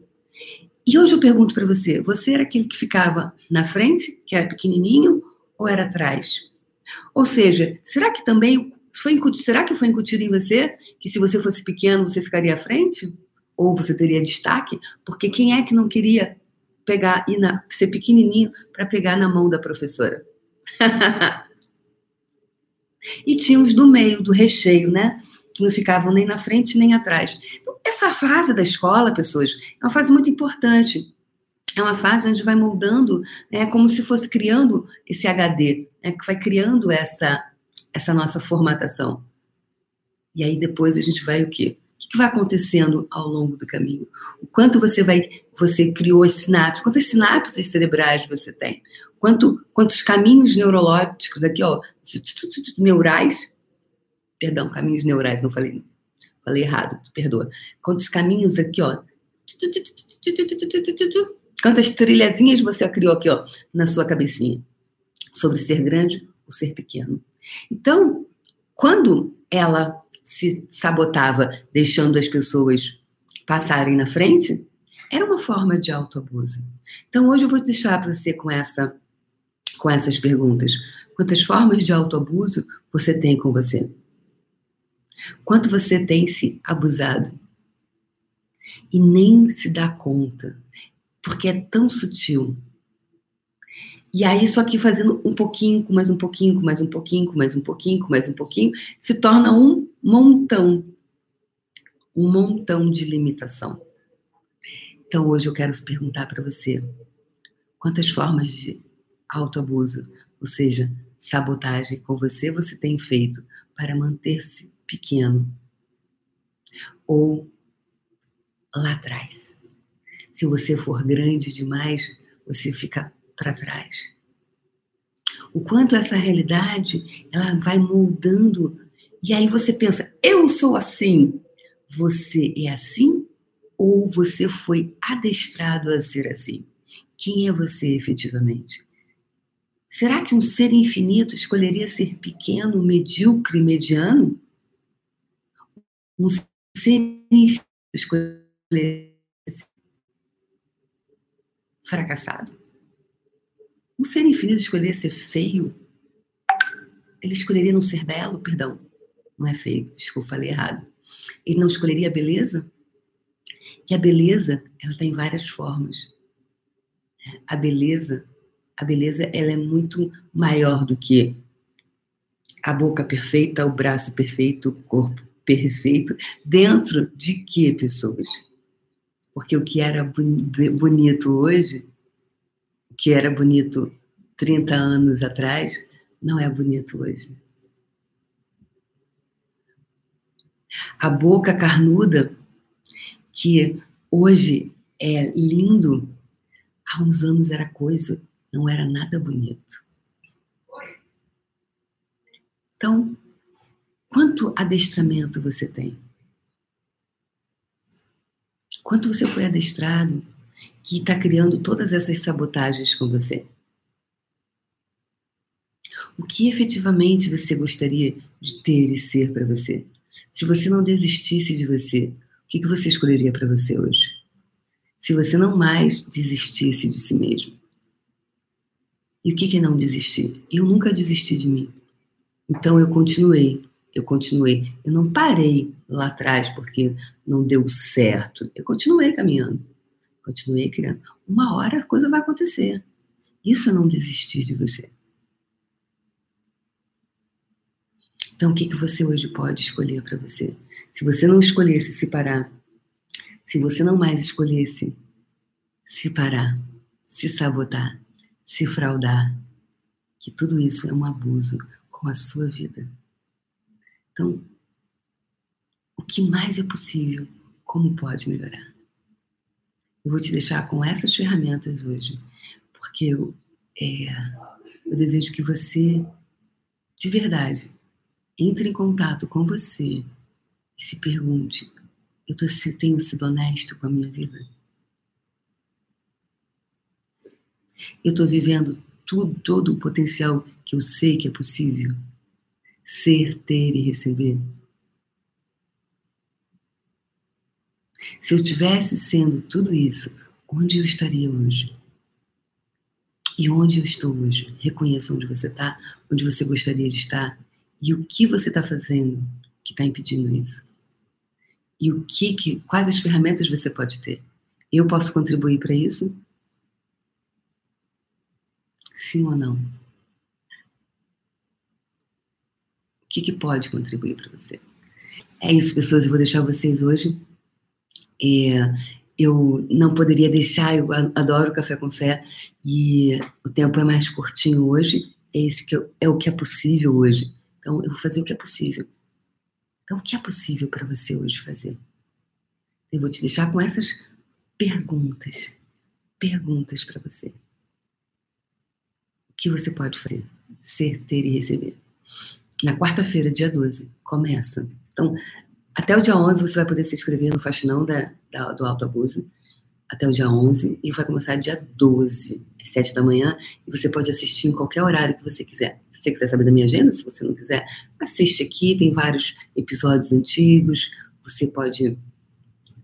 E hoje eu pergunto para você: você era aquele que ficava na frente, que era pequenininho, ou era atrás? Ou seja, será que também foi incutido, será que foi incutido em você que se você fosse pequeno você ficaria à frente? Ou você teria destaque? Porque quem é que não queria pegar e ser pequenininho para pegar na mão da professora? e tinha os do meio, do recheio, né? Não ficavam nem na frente nem atrás. Essa fase da escola, pessoas, é uma fase muito importante. É uma fase onde vai moldando, é como se fosse criando esse HD, né, que vai criando essa, essa nossa formatação. E aí depois a gente vai o quê? O que vai acontecendo ao longo do caminho? O quanto você vai, você criou as sinapses? Quantas sinapses cerebrais você tem? Quanto, quantos caminhos neurológicos aqui, ó, neurais? Perdão, caminhos neurais, não falei. Falei errado, perdoa. Quantos caminhos aqui, ó. Quantas trilhazinhas você criou aqui, ó, na sua cabecinha. Sobre ser grande ou ser pequeno. Então, quando ela se sabotava, deixando as pessoas passarem na frente, era uma forma de autoabuso. Então, hoje eu vou deixar para você com, essa, com essas perguntas. Quantas formas de autoabuso você tem com você? Quanto você tem se abusado e nem se dá conta, porque é tão sutil. E aí, só que fazendo um pouquinho, com mais um pouquinho, com mais um pouquinho, com mais um pouquinho, com mais um pouquinho, se torna um montão. Um montão de limitação. Então, hoje eu quero perguntar para você: quantas formas de autoabuso, ou seja, sabotagem com você, você tem feito para manter-se pequeno ou lá atrás. Se você for grande demais, você fica para trás. O quanto essa realidade ela vai moldando e aí você pensa, eu sou assim. Você é assim ou você foi adestrado a ser assim? Quem é você efetivamente? Será que um ser infinito escolheria ser pequeno, medíocre, mediano? Um escolher fracassado. Um ser infinito escolher ser feio, ele escolheria não ser belo, perdão, não é feio, desculpa, falei errado. Ele não escolheria a beleza? E a beleza, ela tem várias formas. A beleza, a beleza, ela é muito maior do que a boca perfeita, o braço perfeito, o corpo perfeito dentro de que pessoas? Porque o que era bonito hoje, o que era bonito 30 anos atrás, não é bonito hoje. A boca carnuda, que hoje é lindo, há uns anos era coisa, não era nada bonito. Então, quanto adestramento você tem? Quanto você foi adestrado que está criando todas essas sabotagens com você? O que efetivamente você gostaria de ter e ser para você? Se você não desistisse de você, o que, você escolheria para você hoje? Se você não mais desistisse de si mesmo. E o que é não desistir? Eu nunca desisti de mim. Então eu continuei, eu continuei. Eu não parei lá atrás porque não deu certo. Eu continuei caminhando, continuei criando. Uma hora a coisa vai acontecer. Isso é não desistir de você. Então, o que, que você hoje pode escolher para você? Se você não escolhesse se parar, se você não mais escolhesse se parar, se sabotar, se fraudar, que tudo isso é um abuso com a sua vida. Então, o que mais é possível? Como pode melhorar? Eu vou te deixar com essas ferramentas hoje, porque eu, é, eu desejo que você, de verdade, entre em contato com você e se pergunte: eu tô, tenho sido honesto com a minha vida? Eu estou vivendo tudo, todo o potencial que eu sei que é possível? Ser, ter e receber? Se eu tivesse sendo tudo isso, onde eu estaria hoje? E onde eu estou hoje? Reconheça onde você está, onde você gostaria de estar e o que você está fazendo que está impedindo isso. E o que, que, quais as ferramentas você pode ter? Eu posso contribuir para isso? Sim ou não? O que, que pode contribuir para você? É isso, pessoas. Eu vou deixar vocês hoje. É, eu não poderia deixar, eu adoro café com fé e o tempo é mais curtinho hoje. É, esse que eu, é o que é possível hoje. Então, eu vou fazer o que é possível. Então, o que é possível para você hoje fazer? Eu vou te deixar com essas perguntas. Perguntas para você. O que você pode fazer? Ser, ter e receber. Na quarta-feira, dia 12, começa. Então, até o dia 11 você vai poder se inscrever no Faxinão da, da, do Alto Abuso. Até o dia 11 e vai começar dia 12, às 7 da manhã. E você pode assistir em qualquer horário que você quiser. Se você quiser saber da minha agenda, se você não quiser, assiste aqui. Tem vários episódios antigos. Você pode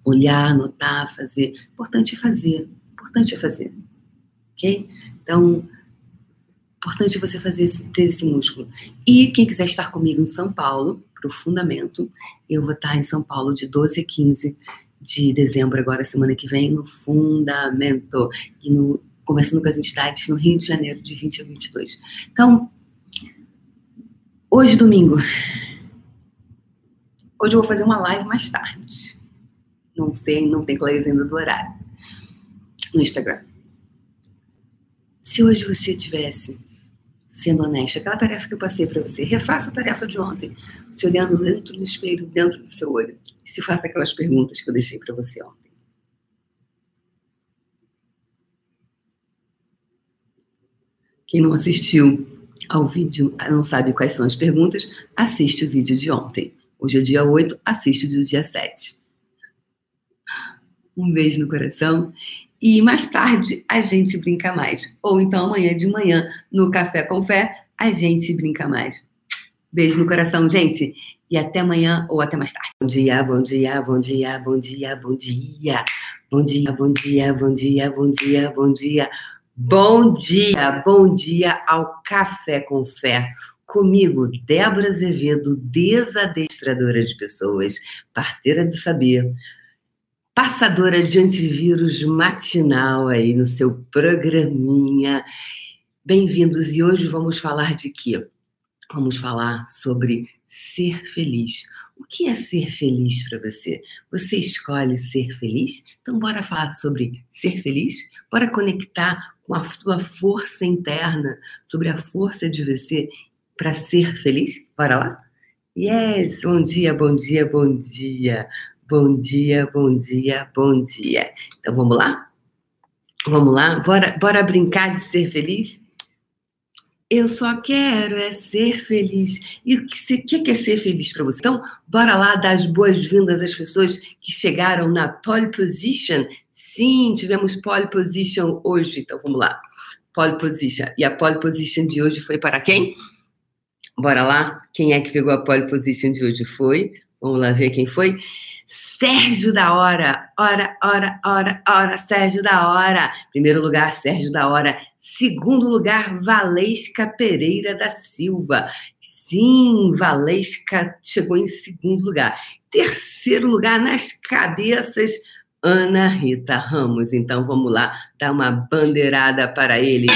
olhar, anotar, fazer. Importante é fazer. Importante é fazer. Ok? Então, importante você fazer esse, ter esse músculo. E quem quiser estar comigo em São Paulo, para o Fundamento, eu vou estar em São Paulo de 12 a 15 de dezembro, agora semana que vem, no Fundamento. E no, conversando com as entidades no Rio de Janeiro, de 20 a 22. Então, hoje, domingo, hoje eu vou fazer uma live mais tarde. Não tem, não tem clareza ainda do horário. No Instagram. Se hoje você tivesse sendo honesta. Aquela tarefa que eu passei para você, refaça a tarefa de ontem, se olhando dentro do espelho, dentro do seu olho, e se faça aquelas perguntas que eu deixei para você ontem. Quem não assistiu ao vídeo, não sabe quais são as perguntas, assiste o vídeo de ontem. Hoje é dia 8, assiste o dia 7. Um beijo no coração e mais tarde a gente brinca mais. Ou então amanhã de manhã, no Café com Fé, a gente brinca mais. Beijo no coração, gente. E até amanhã ou até mais tarde. Bom dia, bom dia, bom dia, bom dia, bom dia. Bom dia, bom dia, bom dia, bom dia, bom dia. Bom dia, bom dia ao Café com Fé. Comigo, Débora Azevedo, desadestradora de pessoas, parteira do saber passadora de antivírus matinal aí no seu programinha. Bem-vindos e hoje vamos falar de quê? Vamos falar sobre ser feliz. O que é ser feliz para você? Você escolhe ser feliz? Então bora falar sobre ser feliz? Bora conectar com a sua força interna, sobre a força de você para ser feliz? Bora lá? Yes, bom dia, bom dia, bom dia. Bom dia, bom dia, bom dia. Então vamos lá? Vamos lá? Bora, bora brincar de ser feliz? Eu só quero é ser feliz. E o que, que é ser feliz para você? Então, bora lá dar as boas-vindas às pessoas que chegaram na pole position. Sim, tivemos pole position hoje. Então, vamos lá. Pole position. E a pole position de hoje foi para quem? Bora lá? Quem é que pegou a pole position de hoje? Foi? Vamos lá ver quem foi. Sérgio da Hora. Hora, hora, hora, hora. Sérgio da Hora. Primeiro lugar, Sérgio da Hora. Segundo lugar, Valesca Pereira da Silva. Sim, Valesca chegou em segundo lugar. Terceiro lugar, nas cabeças, Ana Rita Ramos. Então vamos lá dar uma bandeirada para ele.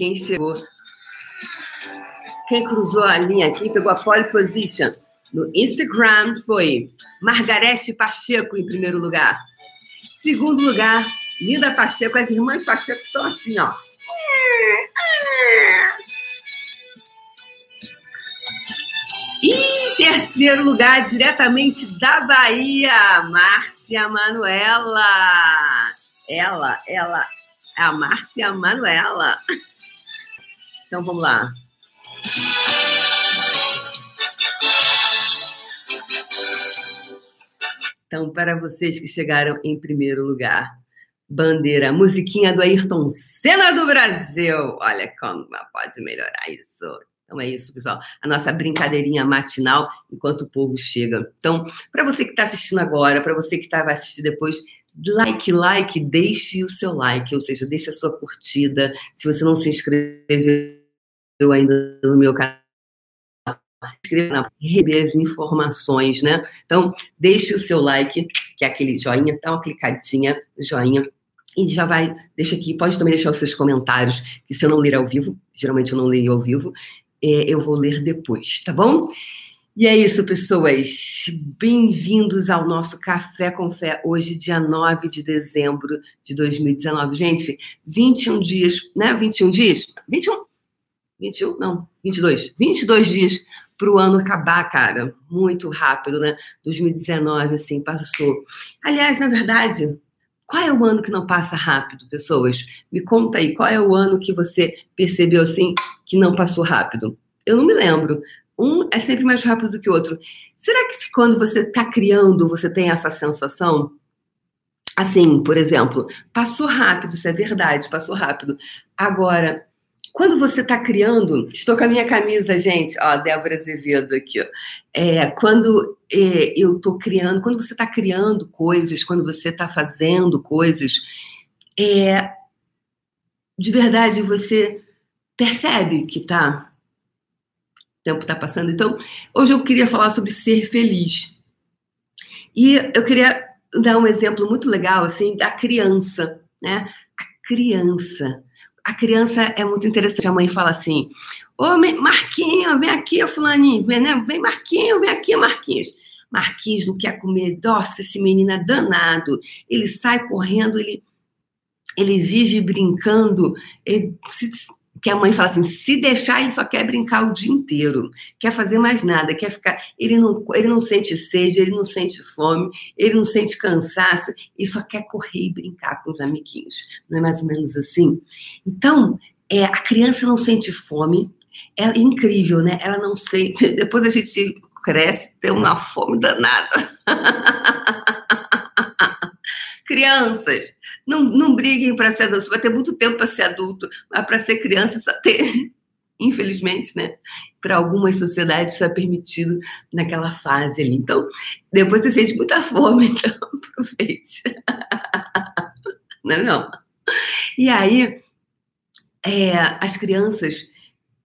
Quem chegou, quem cruzou a linha aqui, pegou a pole position no Instagram foi Margarete Pacheco em primeiro lugar. Segundo lugar, Linda Pacheco, as irmãs Pacheco estão assim, ó. E terceiro lugar, diretamente da Bahia, Márcia Manuela. Ela, ela, a Márcia Manuela. Então vamos lá. Então, para vocês que chegaram em primeiro lugar, bandeira, musiquinha do Ayrton Senna do Brasil. Olha como pode melhorar isso. Então é isso, pessoal. A nossa brincadeirinha matinal enquanto o povo chega. Então, para você que está assistindo agora, para você que tá, vai assistir depois, like, like, deixe o seu like, ou seja, deixe a sua curtida. Se você não se inscreveu ainda no meu canal, inscreva receber as informações, né? Então, deixe o seu like, que é aquele joinha, dá uma clicadinha, joinha, e já vai, deixa aqui, pode também deixar os seus comentários, que se eu não ler ao vivo, geralmente eu não leio ao vivo, é, eu vou ler depois, tá bom? E é isso, pessoas. Bem-vindos ao nosso Café com Fé, hoje, dia 9 de dezembro de 2019. Gente, 21 dias, né? 21 dias? 21? 21? Não, 22. 22 dias para o ano acabar, cara. Muito rápido, né? 2019, assim, passou. Aliás, na verdade, qual é o ano que não passa rápido, pessoas? Me conta aí, qual é o ano que você percebeu, assim, que não passou rápido? Eu não me lembro. Um é sempre mais rápido do que o outro. Será que quando você está criando, você tem essa sensação? Assim, por exemplo, passou rápido, isso é verdade, passou rápido. Agora, quando você está criando, estou com a minha camisa, gente, ó, Débora Azevedo aqui. É, quando é, eu estou criando, quando você está criando coisas, quando você está fazendo coisas, é, de verdade você percebe que tá, o tempo está passando. Então, hoje eu queria falar sobre ser feliz. E eu queria dar um exemplo muito legal, assim, da criança, né? A criança a criança é muito interessante. A mãe fala assim: Ô Marquinho, vem aqui, Fulaninho, vem, né? vem Marquinho, vem aqui, Marquinhos. Marquinhos não quer comer. Nossa, esse menino é danado. Ele sai correndo, ele, ele vive brincando. Ele, se, que a mãe fala assim: se deixar, ele só quer brincar o dia inteiro, quer fazer mais nada, quer ficar. Ele não, ele não sente sede, ele não sente fome, ele não sente cansaço, ele só quer correr e brincar com os amiguinhos. Não é mais ou menos assim? Então, é, a criança não sente fome, é incrível, né? Ela não sente. Depois a gente cresce, tem uma fome danada. Crianças, não, não briguem para ser adulto. Você vai ter muito tempo para ser adulto, mas para ser criança só tem. Infelizmente, né? Para algumas sociedades isso é permitido naquela fase ali. Então, depois você sente muita fome, então aproveite. Não é não? E aí, é, as crianças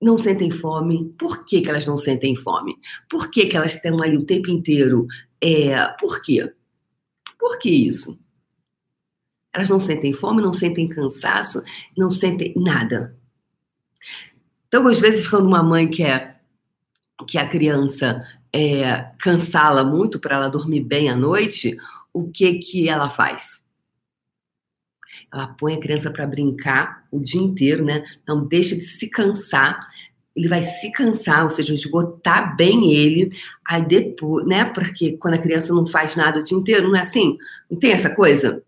não sentem fome. Por que, que elas não sentem fome? Por que, que elas estão ali o tempo inteiro? É, por quê? Por que isso? Elas não sentem fome, não sentem cansaço, não sentem nada. Então, às vezes, quando uma mãe quer que a criança é, cansá-la muito para ela dormir bem à noite, o que que ela faz? Ela põe a criança para brincar o dia inteiro, né? Não deixa de se cansar. Ele vai se cansar, ou seja, esgotar bem ele. Aí depois, né? Porque quando a criança não faz nada o dia inteiro, não é assim? Não tem essa coisa?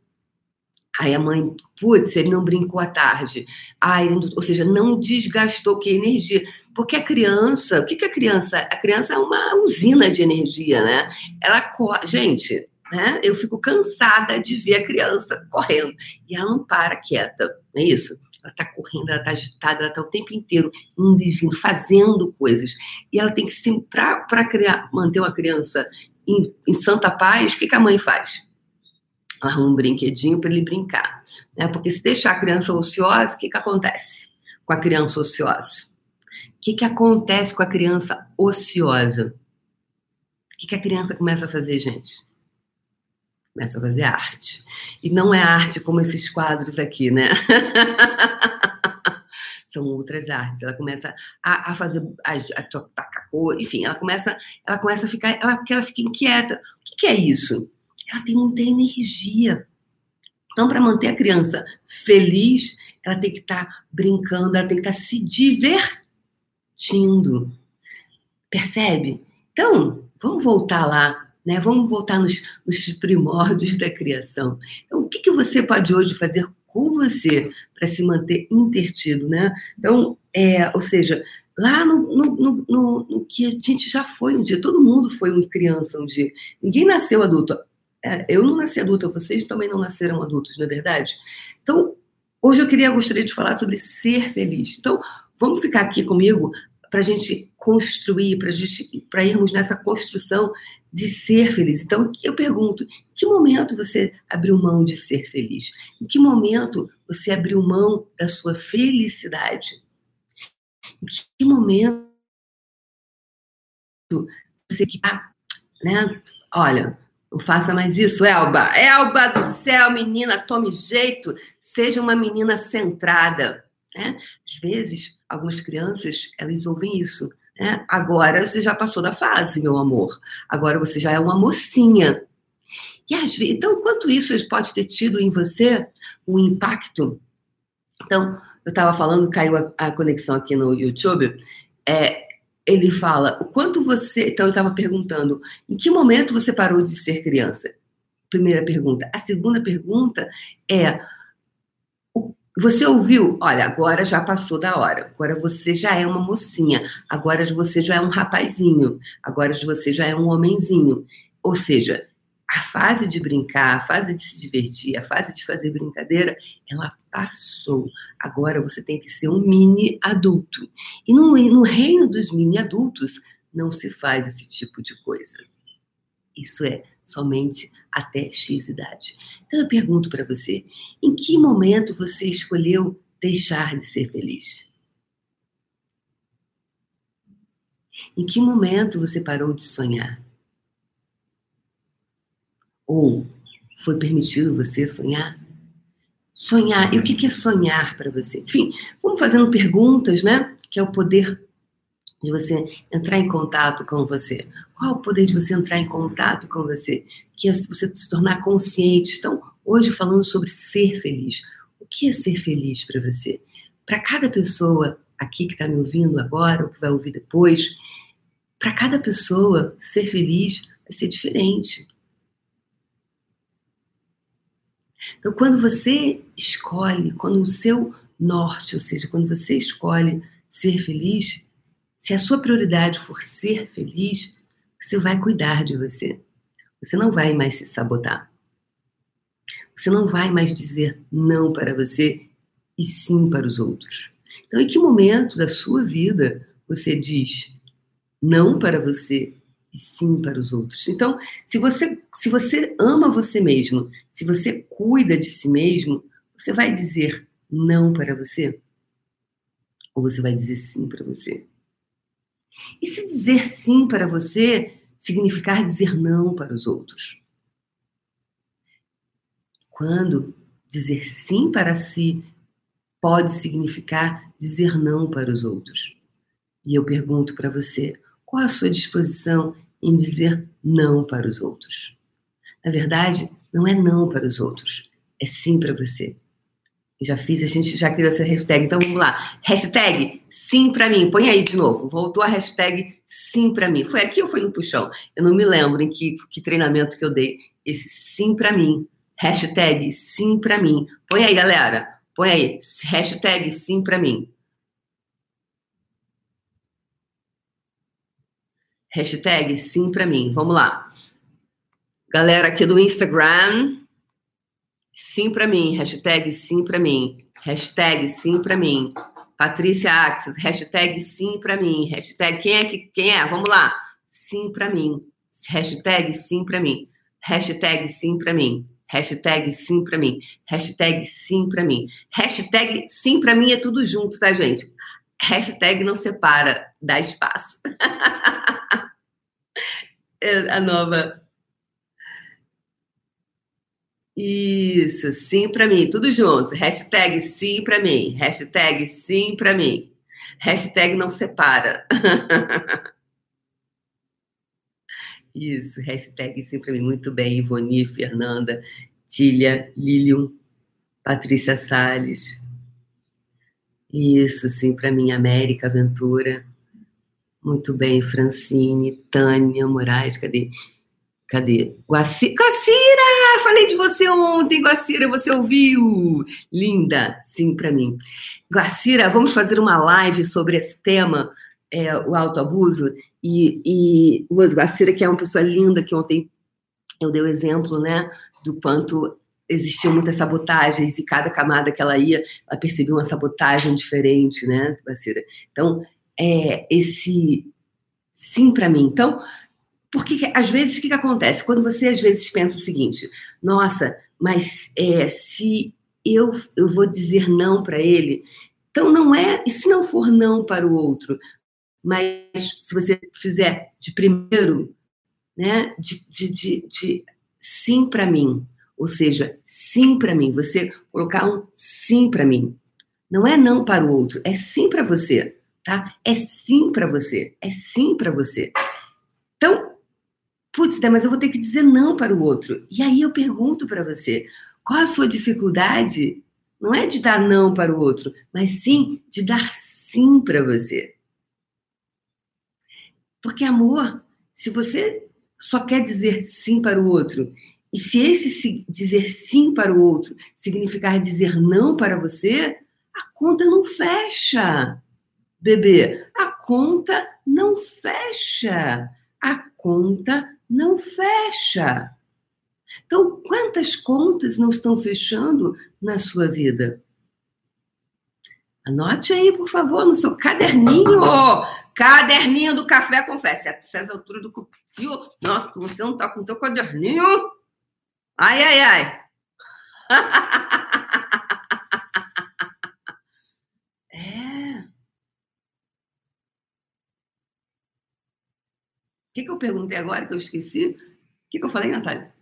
Aí a mãe, putz, ele não brincou à tarde. Ai, ou seja, não desgastou que energia. Porque a criança, o que, que a criança? A criança é uma usina de energia, né? Ela, gente, né? Eu fico cansada de ver a criança correndo. E ela não para quieta, não é isso? Ela está correndo, ela está agitada, ela está o tempo inteiro indo e vindo, fazendo coisas. E ela tem que, sim, para manter uma criança em, em santa paz, o que, que a mãe faz? Arruma um brinquedinho para ele brincar. Né? Porque se deixar a criança ociosa, o que, que acontece com a criança ociosa? O que, que acontece com a criança ociosa? O que, que a criança começa a fazer, gente? começa a fazer arte. E não é arte como esses quadros aqui, né? São outras artes. Ela começa a, a fazer, a, a tocar cor, enfim, ela começa, ela começa a ficar, ela, ela fica inquieta. O que, que é isso? Ela tem muita energia. Então, para manter a criança feliz, ela tem que estar tá brincando, ela tem que estar tá se divertindo. Percebe? Então, vamos voltar lá né? Vamos voltar nos, nos primórdios da criação. Então, o que, que você pode hoje fazer com você para se manter intertido, né? Então, é, ou seja, lá no, no, no, no, que a gente já foi um dia, todo mundo foi uma criança um dia. Ninguém nasceu adulto. É, eu não nasci adulta, vocês também não nasceram adultos, não é verdade? Então, hoje eu queria gostaria de falar sobre ser feliz. Então, vamos ficar aqui comigo para a gente construir, para irmos nessa construção de ser feliz. Então, eu pergunto: em que momento você abriu mão de ser feliz? Em que momento você abriu mão da sua felicidade? Em que momento você ah, né? Olha, não faça mais isso, Elba. Elba do céu, menina, tome jeito, seja uma menina centrada. Né? Às vezes, algumas crianças, elas ouvem isso. Né? Agora você já passou da fase, meu amor. Agora você já é uma mocinha. E às vezes, então, quanto isso pode ter tido em você um impacto? Então, eu estava falando, caiu a, a, conexão aqui no YouTube. É, ele fala o quanto você. Então, eu estava perguntando em que momento você parou de ser criança? Primeira pergunta. A segunda pergunta é você ouviu? Olha, agora já passou da hora. Agora você já é uma mocinha. Agora você já é um rapazinho. Agora você já é um homenzinho. Ou seja, a fase de brincar, a fase de se divertir, a fase de fazer brincadeira, ela passou. Agora você tem que ser um mini adulto. E no, no reino dos mini adultos não se faz esse tipo de coisa. Isso é somente até X idade. Então eu pergunto para você: em que momento você escolheu deixar de ser feliz? Em que momento você parou de sonhar? Ou foi permitido você sonhar? Sonhar, e o que é sonhar para você? Enfim, vamos fazendo perguntas, né? Que é o poder de você entrar em contato com você. Qual o poder de você entrar em contato com você? Que é você se tornar consciente. Então, hoje falando sobre ser feliz. O que é ser feliz para você? Para cada pessoa aqui que está me ouvindo agora, ou que vai ouvir depois, para cada pessoa, ser feliz vai ser diferente. Então, quando você escolhe, quando o seu norte, ou seja, quando você escolhe ser feliz, se a sua prioridade for ser feliz, você vai cuidar de você. Você não vai mais se sabotar. Você não vai mais dizer não para você e sim para os outros. Então, em que momento da sua vida você diz não para você e sim para os outros? Então, se você, se você ama você mesmo, se você cuida de si mesmo, você vai dizer não para você? Ou você vai dizer sim para você? E se dizer sim para você significar dizer não para os outros? Quando dizer sim para si pode significar dizer não para os outros? E eu pergunto para você, qual a sua disposição em dizer não para os outros? Na verdade, não é não para os outros, é sim para você. Já fiz, a gente já criou essa hashtag, então vamos lá. Hashtag sim para mim, põe aí de novo. Voltou a hashtag sim para mim. Foi aqui ou foi no puxão? Eu não me lembro em que, que treinamento que eu dei. Esse sim para mim. Hashtag sim para mim. Põe aí, galera. Põe aí. Hashtag sim para mim. Hashtag sim para mim. Vamos lá. Galera aqui do Instagram, sim para mim. Hashtag sim para mim. Hashtag sim para mim. Patrícia Axis, hashtag sim para mim. Hashtag quem é que quem é? Vamos lá. Sim para mim. Hashtag sim para mim. Hashtag sim para mim. Hashtag sim para mim. Hashtag sim para mim. Hashtag sim para mim é tudo junto, tá, gente? Hashtag não separa, dá espaço. É a nova. Isso, sim para mim, tudo junto. Hashtag sim para mim. Hashtag sim para mim. Hashtag não separa. Isso, hashtag sim para mim. Muito bem, Ivoni, Fernanda, Tília, Lilium, Patrícia Salles. Isso, sim para mim, América Aventura. Muito bem, Francine, Tânia Moraes, cadê? Cadê? Guaci... Guacira! Falei de você ontem, Guacira, você ouviu? Linda, sim, para mim. Guacira, vamos fazer uma live sobre esse tema, é, o autoabuso. E, e Guacira, que é uma pessoa linda, que ontem eu dei o exemplo, né, do quanto existiam muitas sabotagens e cada camada que ela ia, ela percebia uma sabotagem diferente, né, Guacira? Então, é, esse sim para mim. Então, porque às vezes o que, que, acontece? Quando você às vezes pensa o seguinte: nossa, mas é, se eu, eu vou dizer não para ele, então não é. E se não for não para o outro? Mas se você fizer de primeiro, né, de, de, de, de sim para mim, ou seja, sim para mim, você colocar um sim para mim. Não é não para o outro, é sim para você tá? É sim para você, é sim para você. Então, putz, mas eu vou ter que dizer não para o outro. E aí eu pergunto para você, qual a sua dificuldade? Não é de dar não para o outro, mas sim de dar sim para você. Porque amor, se você só quer dizer sim para o outro, e se esse dizer sim para o outro significar dizer não para você, a conta não fecha bebê, a conta não fecha. A conta não fecha. Então, quantas contas não estão fechando na sua vida? Anote aí, por favor, no seu caderninho. Caderninho do café confessa. Essa altura do cupio. Não, você não está com o seu caderninho. Ai, ai, ai. que, que eu perguntei agora que eu esqueci? O que, que eu falei, Natália?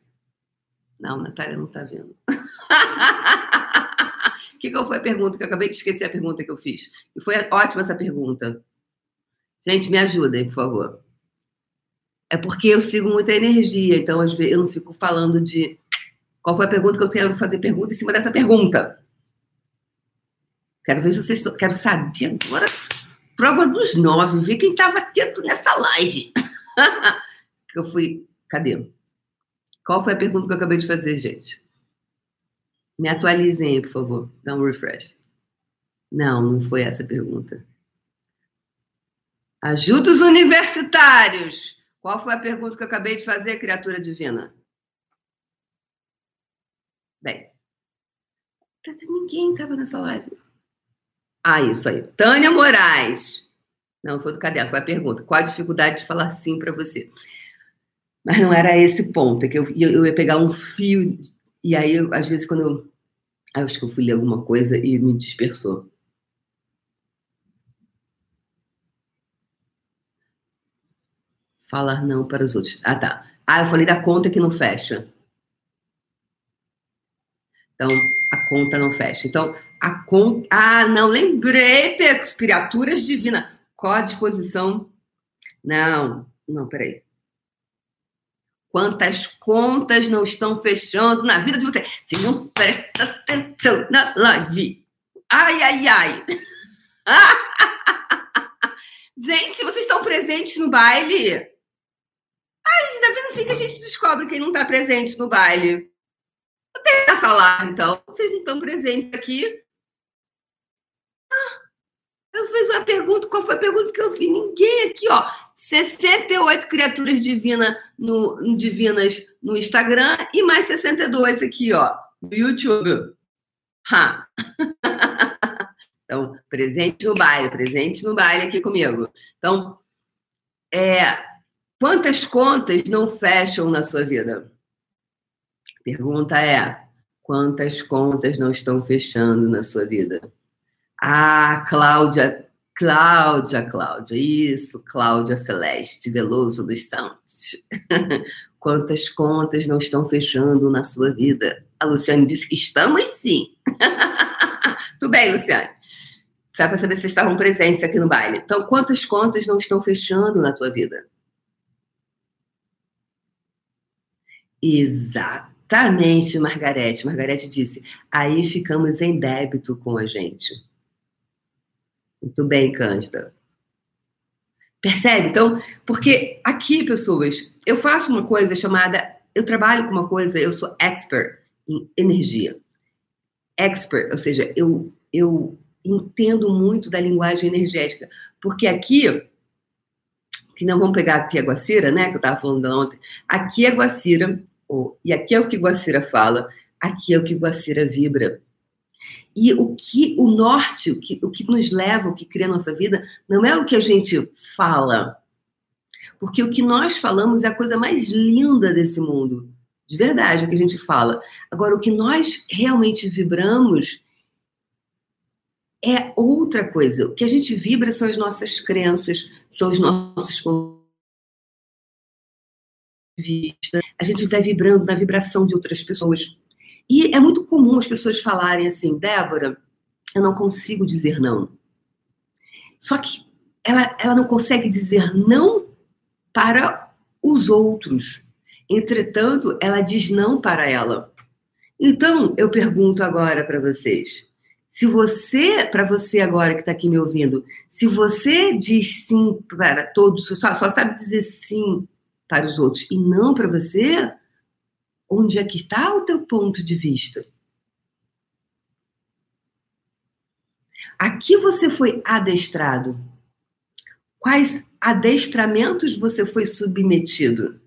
Não, Natália não está vendo. O que, que foi a pergunta? Que eu acabei de esquecer a pergunta que eu fiz. E foi ótima essa pergunta. Gente, me ajudem, por favor. É porque eu sigo muita energia, então às vezes eu não fico falando de qual foi a pergunta que eu quero fazer pergunta em cima dessa pergunta. Quero ver se vocês. Quero saber agora. Prova dos nove, ver quem estava atento nessa live. eu fui. Cadê? Qual foi a pergunta que eu acabei de fazer, gente? Me atualizem aí, por favor. Dá um refresh. Não, não foi essa a pergunta. Ajuda os universitários. Qual foi a pergunta que eu acabei de fazer, criatura divina? Bem, ninguém estava nessa live. Ah, isso aí. Tânia Moraes. Não, foi do caderno, foi a pergunta. Qual a dificuldade de falar sim para você? Mas não era esse ponto, é que eu, eu ia pegar um fio, e aí, eu, às vezes, quando eu. Acho que eu fui ler alguma coisa e me dispersou. Falar não para os outros. Ah, tá. Ah, eu falei da conta que não fecha. Então, a conta não fecha. Então, a conta. Ah, não, lembrei, criaturas divinas. Qual a disposição? Não, não, peraí. Quantas contas não estão fechando na vida de você? Se não presta atenção na live. Ai, ai, ai. gente, vocês estão presentes no baile? Ai, tá vendo assim que a gente descobre quem não está presente no baile? Eu tenho essa live, então. Vocês não estão presentes aqui? Ah, eu fiz uma pergunta, qual foi a pergunta que eu fiz? Ninguém aqui, ó. 68 criaturas divina no, divinas no Instagram e mais 62 aqui, ó, no YouTube. Ha. Então, presente no baile, presente no baile aqui comigo. Então, é, quantas contas não fecham na sua vida? Pergunta é: quantas contas não estão fechando na sua vida? Ah, Cláudia, Cláudia, Cláudia, isso, Cláudia Celeste Veloso dos Santos. Quantas contas não estão fechando na sua vida? A Luciane disse que estamos sim. Tudo bem, Luciane. Só para saber se estavam presentes aqui no baile. Então, quantas contas não estão fechando na tua vida? Exatamente, Margarete. Margarete disse: aí ficamos em débito com a gente. Muito bem, Cândida. Percebe? Então, porque aqui, pessoas, eu faço uma coisa chamada. Eu trabalho com uma coisa, eu sou expert em energia. Expert, ou seja, eu, eu entendo muito da linguagem energética. Porque aqui, que não vamos pegar aqui a Guacira, né? Que eu estava falando ontem. Aqui é Guacira, oh, e aqui é o que Guacira fala, aqui é o que Guacira vibra. E o que o norte, o que, o que nos leva, o que cria a nossa vida, não é o que a gente fala. Porque o que nós falamos é a coisa mais linda desse mundo. De verdade, o que a gente fala. Agora, o que nós realmente vibramos é outra coisa. O que a gente vibra são as nossas crenças, são os nossos vista. A gente vai vibrando na vibração de outras pessoas. E é muito comum as pessoas falarem assim, Débora, eu não consigo dizer não. Só que ela, ela não consegue dizer não para os outros. Entretanto, ela diz não para ela. Então, eu pergunto agora para vocês. Se você, para você agora que está aqui me ouvindo, se você diz sim para todos, só, só sabe dizer sim para os outros e não para você, Onde é que está o teu ponto de vista? Aqui você foi adestrado. Quais adestramentos você foi submetido?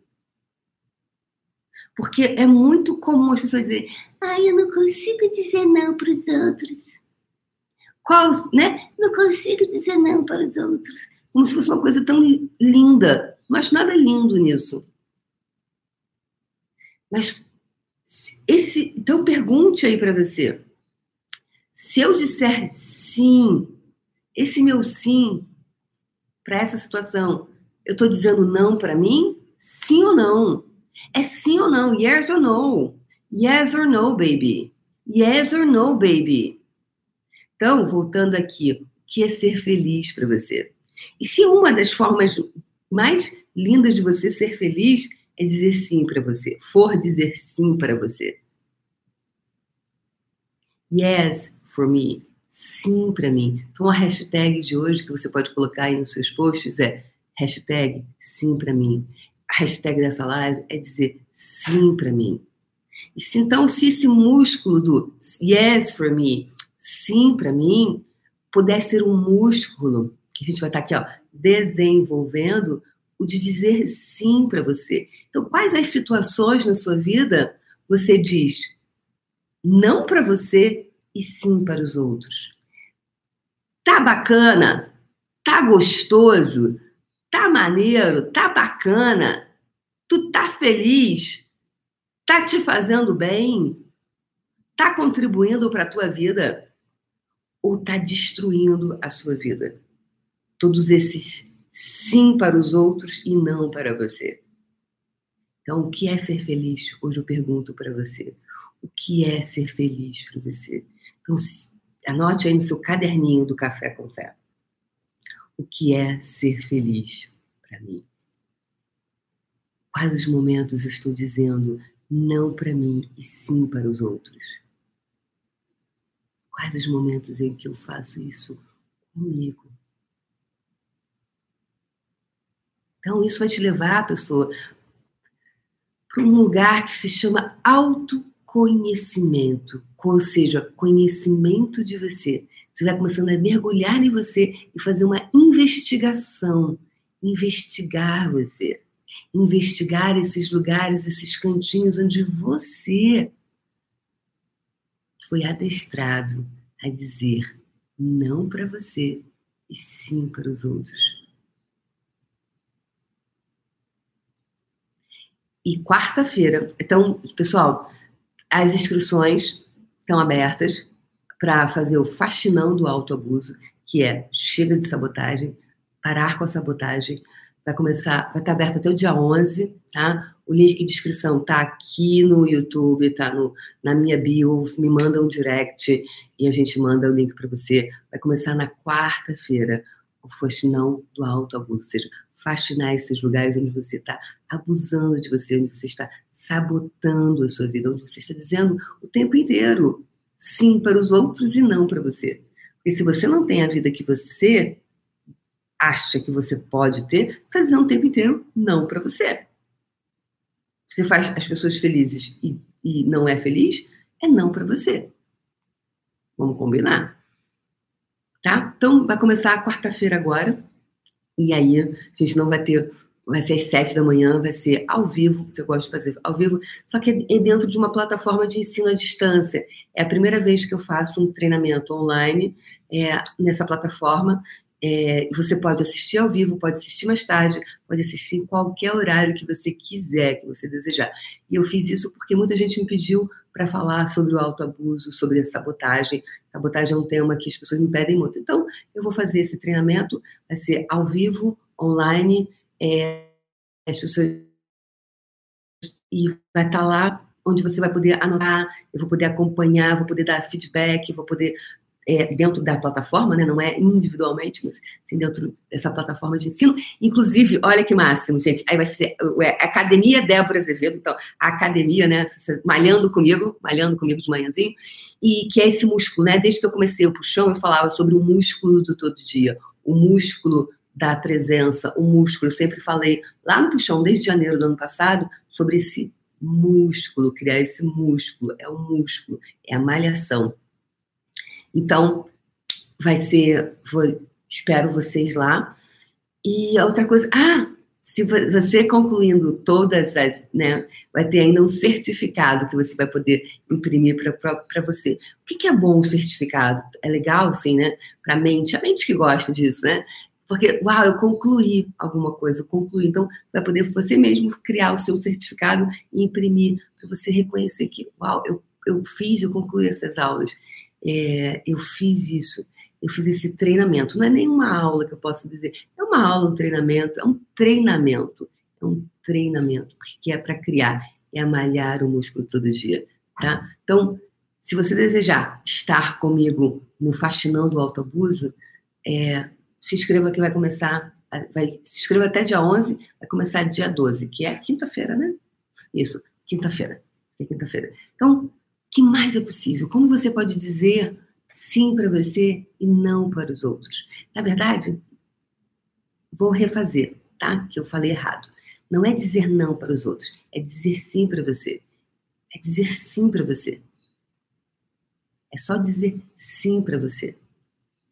Porque é muito comum as pessoas dizerem: ai, eu não consigo dizer não para os outros. Qual, né? Não consigo dizer não para os outros. Como se fosse uma coisa tão linda. Mas nada lindo nisso. Mas esse, então pergunte aí para você. Se eu disser sim, esse meu sim para essa situação, eu estou dizendo não para mim? Sim ou não? É sim ou não? Yes or no? Yes or no, baby? Yes or no, baby? Então, voltando aqui, o que é ser feliz para você? E se uma das formas mais lindas de você ser feliz é dizer sim para você, for dizer sim para você. Yes for me, sim para mim. Então a hashtag de hoje que você pode colocar aí nos seus posts é hashtag sim para mim. A hashtag dessa live é dizer sim para mim. E se, então, se esse músculo do yes for me, sim para mim, puder ser um músculo que a gente vai estar aqui, ó, desenvolvendo o de dizer sim para você. Então, quais as situações na sua vida você diz não para você e sim para os outros? Tá bacana? Tá gostoso? Tá maneiro? Tá bacana? Tu tá feliz? Tá te fazendo bem? Tá contribuindo para a tua vida? Ou tá destruindo a sua vida? Todos esses sim para os outros e não para você. Então, o que é ser feliz? Hoje eu pergunto para você. O que é ser feliz para você? Então, anote aí no seu caderninho do Café com Fé. O que é ser feliz para mim? Quais os momentos eu estou dizendo não para mim e sim para os outros? Quais os momentos em que eu faço isso comigo? Então, isso vai te levar, pessoa, um lugar que se chama autoconhecimento, ou seja, conhecimento de você. Você vai começando a mergulhar em você e fazer uma investigação, investigar você, investigar esses lugares, esses cantinhos onde você foi adestrado a dizer não para você e sim para os outros. E quarta-feira, então, pessoal, as inscrições estão abertas para fazer o faxinão do autoabuso, que é chega de sabotagem, parar com a sabotagem. Vai começar, vai estar aberto até o dia 11, tá? O link de inscrição tá aqui no YouTube, tá no, na minha bio, me manda um direct e a gente manda o link para você. Vai começar na quarta-feira o faxinão do autoabuso, ou seja, faxinar esses lugares onde você está abusando de você, onde você está sabotando a sua vida, onde você está dizendo o tempo inteiro sim para os outros e não para você. Porque se você não tem a vida que você acha que você pode ter, você está dizendo o tempo inteiro não para você. Você faz as pessoas felizes e, e não é feliz, é não para você. Vamos combinar? Tá? Então, vai começar a quarta-feira agora. E aí, a gente não vai ter. Vai ser às sete da manhã, vai ser ao vivo, que eu gosto de fazer ao vivo, só que é dentro de uma plataforma de ensino à distância. É a primeira vez que eu faço um treinamento online é, nessa plataforma. É, você pode assistir ao vivo, pode assistir mais tarde, pode assistir em qualquer horário que você quiser, que você desejar. E eu fiz isso porque muita gente me pediu para falar sobre o autoabuso, sobre a sabotagem. Sabotagem é um tema que as pessoas me pedem muito. Então, eu vou fazer esse treinamento, vai ser ao vivo, online, é, as pessoas. E vai estar tá lá onde você vai poder anotar, eu vou poder acompanhar, vou poder dar feedback, vou poder é, dentro da plataforma, né? não é individualmente, mas sim dentro dessa plataforma de ensino. Inclusive, olha que máximo, gente. Aí vai ser é, Academia Débora Azevedo, então, a academia, né? Malhando comigo, malhando comigo de manhãzinho, e que é esse músculo, né? Desde que eu comecei o puxão, eu falava sobre o músculo do todo dia, o músculo da presença, o músculo. Eu sempre falei lá no puxão, desde janeiro do ano passado, sobre esse músculo, criar esse músculo. É o músculo, é a malhação. Então, vai ser, vou, espero vocês lá. E outra coisa, ah, se você concluindo todas as, né, vai ter ainda um certificado que você vai poder imprimir para você. O que, que, é bom o certificado? É legal, assim, né? Para a mente, a mente que gosta disso, né? Porque, uau, eu concluí alguma coisa, eu concluí. Então, vai poder você mesmo criar o seu certificado e imprimir, para você reconhecer que, uau, eu, eu fiz, eu concluí essas aulas é, eu fiz isso, eu fiz esse treinamento. Não é nenhuma aula que eu posso dizer, é uma aula, um treinamento, é um treinamento, é um treinamento, porque é para criar, é malhar o músculo todo dia, tá? Então, se você desejar estar comigo no Faxinão do Autoabuso, é, se inscreva que vai começar, vai, se inscreva até dia 11, vai começar dia 12, que é quinta-feira, né? Isso, quinta-feira. É quinta-feira. Então, que mais é possível? Como você pode dizer sim para você e não para os outros? Na verdade, vou refazer, tá? Que eu falei errado. Não é dizer não para os outros, é dizer sim para você. É dizer sim para você. É só dizer sim para você.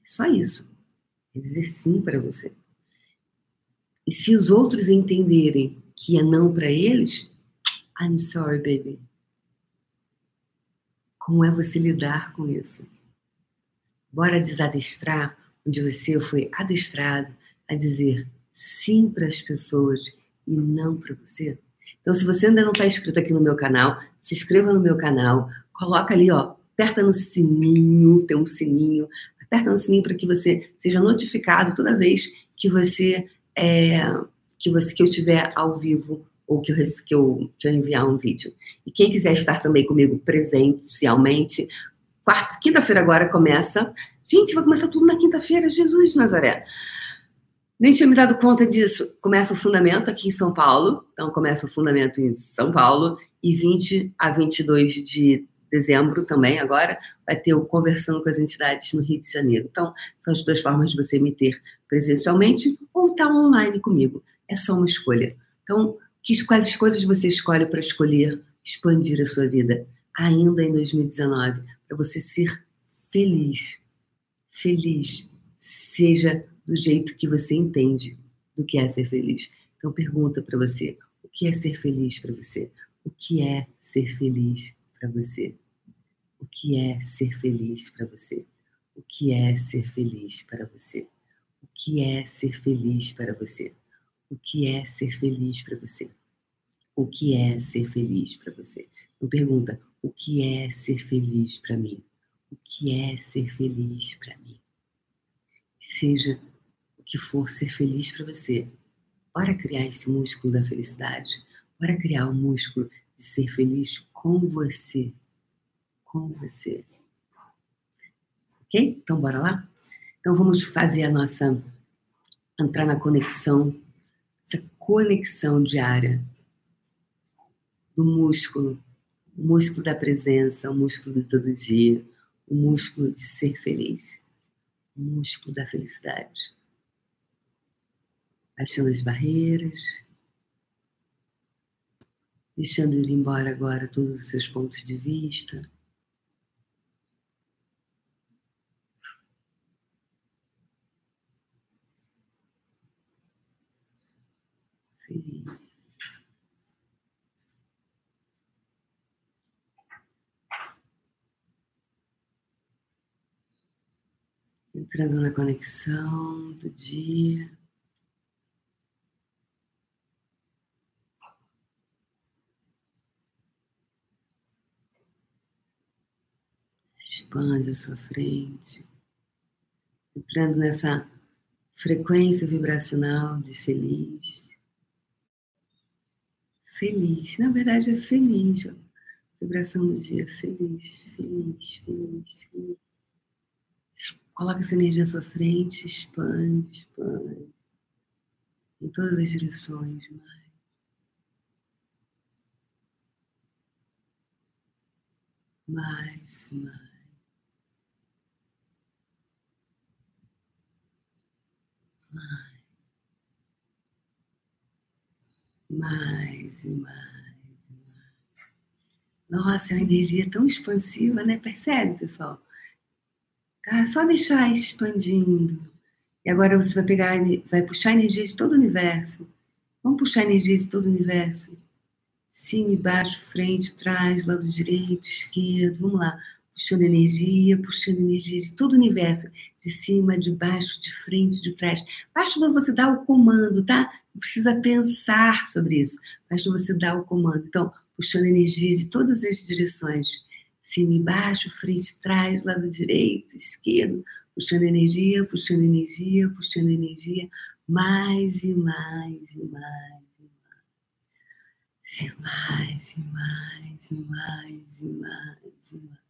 É só isso. É dizer sim para você. E se os outros entenderem que é não para eles, I'm sorry, baby. Como é você lidar com isso? Bora desadestrar onde você foi adestrado a dizer sim para as pessoas e não para você. Então, se você ainda não está inscrito aqui no meu canal, se inscreva no meu canal, coloca ali, ó, aperta no sininho, tem um sininho, aperta no sininho para que você seja notificado toda vez que você é, que você que eu tiver ao vivo ou que eu, que, eu, que eu enviar um vídeo. E quem quiser estar também comigo presencialmente, quarta, quinta-feira agora começa. Gente, vai começar tudo na quinta-feira, Jesus Nazaré. Nem tinha me dado conta disso. Começa o fundamento aqui em São Paulo. Então, começa o fundamento em São Paulo. E 20 a 22 de dezembro também, agora, vai ter o Conversando com as Entidades no Rio de Janeiro. Então, são as duas formas de você me ter presencialmente ou estar tá online comigo. É só uma escolha. Então, que, quais escolhas você escolhe para escolher expandir a sua vida ainda em 2019? Para você ser feliz. Feliz. Seja do jeito que você entende do que é ser feliz. Então, pergunta para você: o que é ser feliz para você? O que é ser feliz para você? O que é ser feliz para você? O que é ser feliz para você? O que é ser feliz para você? O que é ser feliz para você? O que é ser feliz para você? Não pergunta o que é ser feliz para mim? O que é ser feliz para mim? Seja o que for ser feliz para você. Bora criar esse músculo da felicidade. Bora criar o músculo de ser feliz com você. Com você. Ok? Então, bora lá? Então, vamos fazer a nossa. entrar na conexão, essa conexão diária do músculo, o músculo da presença, o músculo de todo dia, o músculo de ser feliz, o músculo da felicidade. Baixando as barreiras, deixando ir embora agora todos os seus pontos de vista. Feliz. Entrando na conexão do dia. expande a sua frente, entrando nessa frequência vibracional de feliz. Feliz, na verdade é feliz, ó. vibração do dia, feliz, feliz, feliz, feliz. Coloca essa energia à sua frente, expande, expande, em todas as direções, mais. Mais, mais. mais mais e mais. Nossa, é uma energia tão expansiva, né? Percebe, pessoal? Tá? Só deixar expandindo. E agora você vai pegar, vai puxar energia de todo o universo. Vamos puxar energia de todo o universo. Cima e baixo, frente, trás, lado direito, esquerdo. Vamos lá. Puxando energia, puxando energia de todo o universo. De cima, de baixo, de frente, de trás. Basta você dar o comando, tá? Não precisa pensar sobre isso. Basta você dar o comando. Então, puxando energia de todas as direções. Cima e baixo, frente, trás, lado direito, esquerdo. Puxando energia, puxando energia, puxando energia. Mais e mais e mais e mais. E mais e mais e mais e mais e.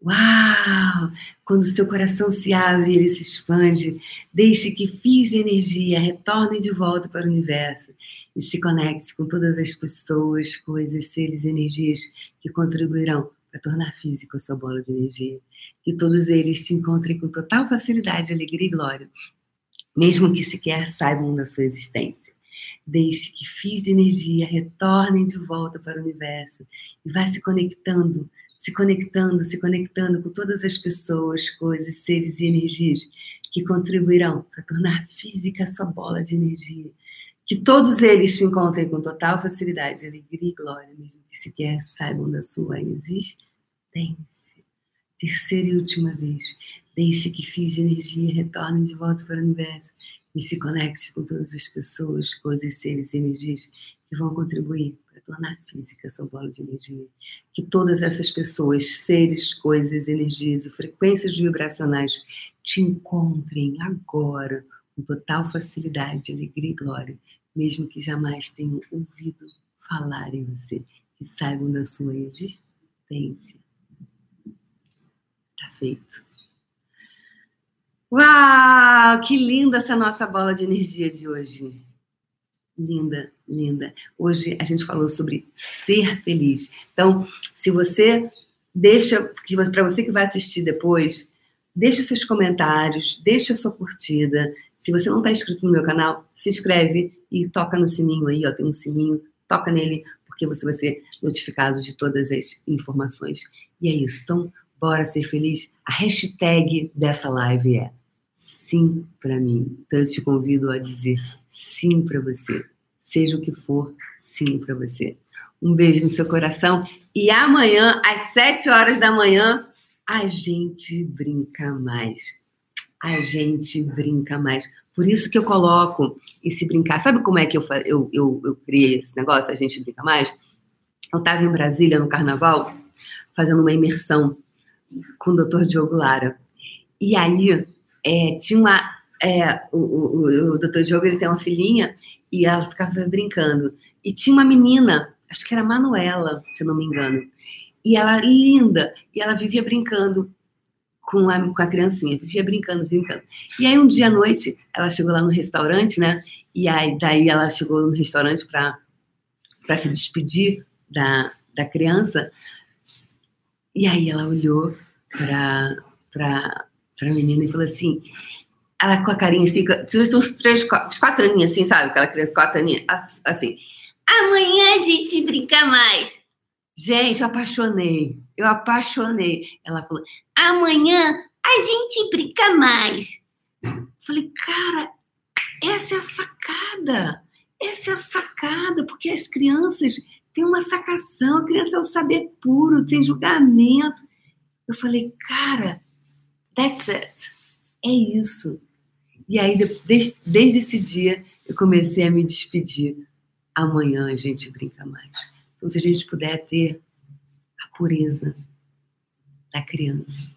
Uau! Quando seu coração se abre, ele se expande. Deixe que fios de energia retornem de volta para o universo e se conecte com todas as pessoas, coisas, seres e energias que contribuirão para tornar físico a sua bola de energia. Que todos eles te encontrem com total facilidade, alegria e glória, mesmo que sequer saibam da sua existência. Deixe que fios de energia retornem de volta para o universo e vá se conectando se conectando, se conectando com todas as pessoas, coisas, seres e energias que contribuirão para tornar física a sua bola de energia. Que todos eles te encontrem com total facilidade, alegria e glória, mesmo que sequer saibam da sua existência. Terceira e última vez, deixe que fios de energia retornem de volta para o universo e se conecte com todas as pessoas, coisas, seres e energias que vão contribuir para tornar física sua bola de energia. Que todas essas pessoas, seres, coisas, energias e frequências vibracionais te encontrem agora com total facilidade, alegria e glória, mesmo que jamais tenham ouvido falar em você, que saibam da sua existência. Tá feito. Uau, que linda essa nossa bola de energia de hoje. Linda, linda. Hoje a gente falou sobre ser feliz. Então, se você deixa, para você que vai assistir depois, deixa seus comentários, deixa sua curtida. Se você não está inscrito no meu canal, se inscreve e toca no sininho aí, ó, tem um sininho, toca nele, porque você vai ser notificado de todas as informações. E é isso. Então, bora ser feliz. A hashtag dessa live é sim para mim. Então eu te convido a dizer sim para você. Seja o que for, sim para você. Um beijo no seu coração e amanhã, às 7 horas da manhã, a gente brinca mais. A gente brinca mais. Por isso que eu coloco esse brincar. Sabe como é que eu, eu, eu, eu criei esse negócio, a gente brinca mais? Eu estava em Brasília no carnaval, fazendo uma imersão com o Dr. Diogo Lara. E aí é, tinha uma. É, o, o, o doutor Diogo ele tem uma filhinha e ela ficava brincando. E tinha uma menina, acho que era Manuela, se não me engano. E ela linda, e ela vivia brincando com a, com a criancinha, vivia brincando, brincando. E aí um dia à noite, ela chegou lá no restaurante, né? E aí daí ela chegou no restaurante para se despedir da, da criança. E aí ela olhou para pra menina e falou assim, ela com a carinha assim, tinha uns três, uns quatro aninhos assim, sabe? Aquela criança, quatro aninhos, assim. Amanhã a gente brinca mais. Gente, eu apaixonei. Eu apaixonei. Ela falou: amanhã a gente brinca mais. Falei, cara, essa é a sacada. Essa é a sacada, porque as crianças têm uma sacação. A criança é o saber puro, sem julgamento. Eu falei, cara, That's it. É isso. E aí, desde, desde esse dia, eu comecei a me despedir. Amanhã a gente brinca mais. Então, se a gente puder ter pureza da criança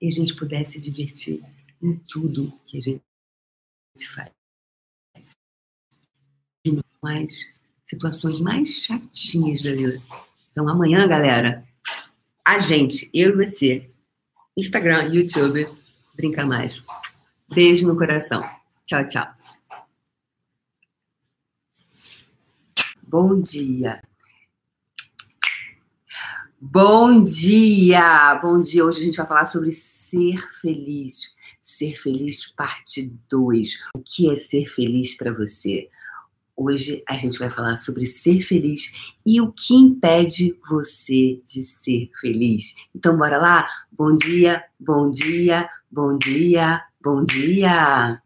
e a gente puder se divertir em tudo que a gente faz. Mais situações mais chatinhas da vida. Então, amanhã, galera, a gente, eu e você, Instagram, YouTube, Brinca Mais. Beijo no coração. Tchau, tchau. Bom dia. Bom dia! Bom dia! Hoje a gente vai falar sobre ser feliz. Ser feliz, parte 2. O que é ser feliz para você? Hoje a gente vai falar sobre ser feliz e o que impede você de ser feliz. Então, bora lá? Bom dia, bom dia, bom dia, bom dia.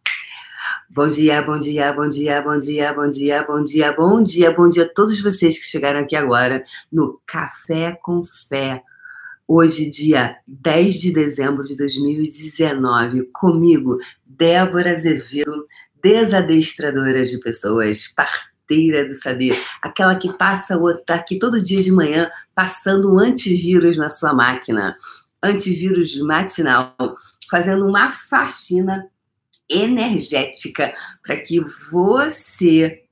Bom dia, bom dia, bom dia, bom dia, bom dia, bom dia, bom dia, bom dia a todos vocês que chegaram aqui agora no Café com Fé. Hoje, dia 10 de dezembro de 2019, comigo, Débora Azevedo, desadestradora de pessoas, parteira do saber, aquela que passa o tá aqui todo dia de manhã passando um antivírus na sua máquina, antivírus matinal, fazendo uma faxina energética para que você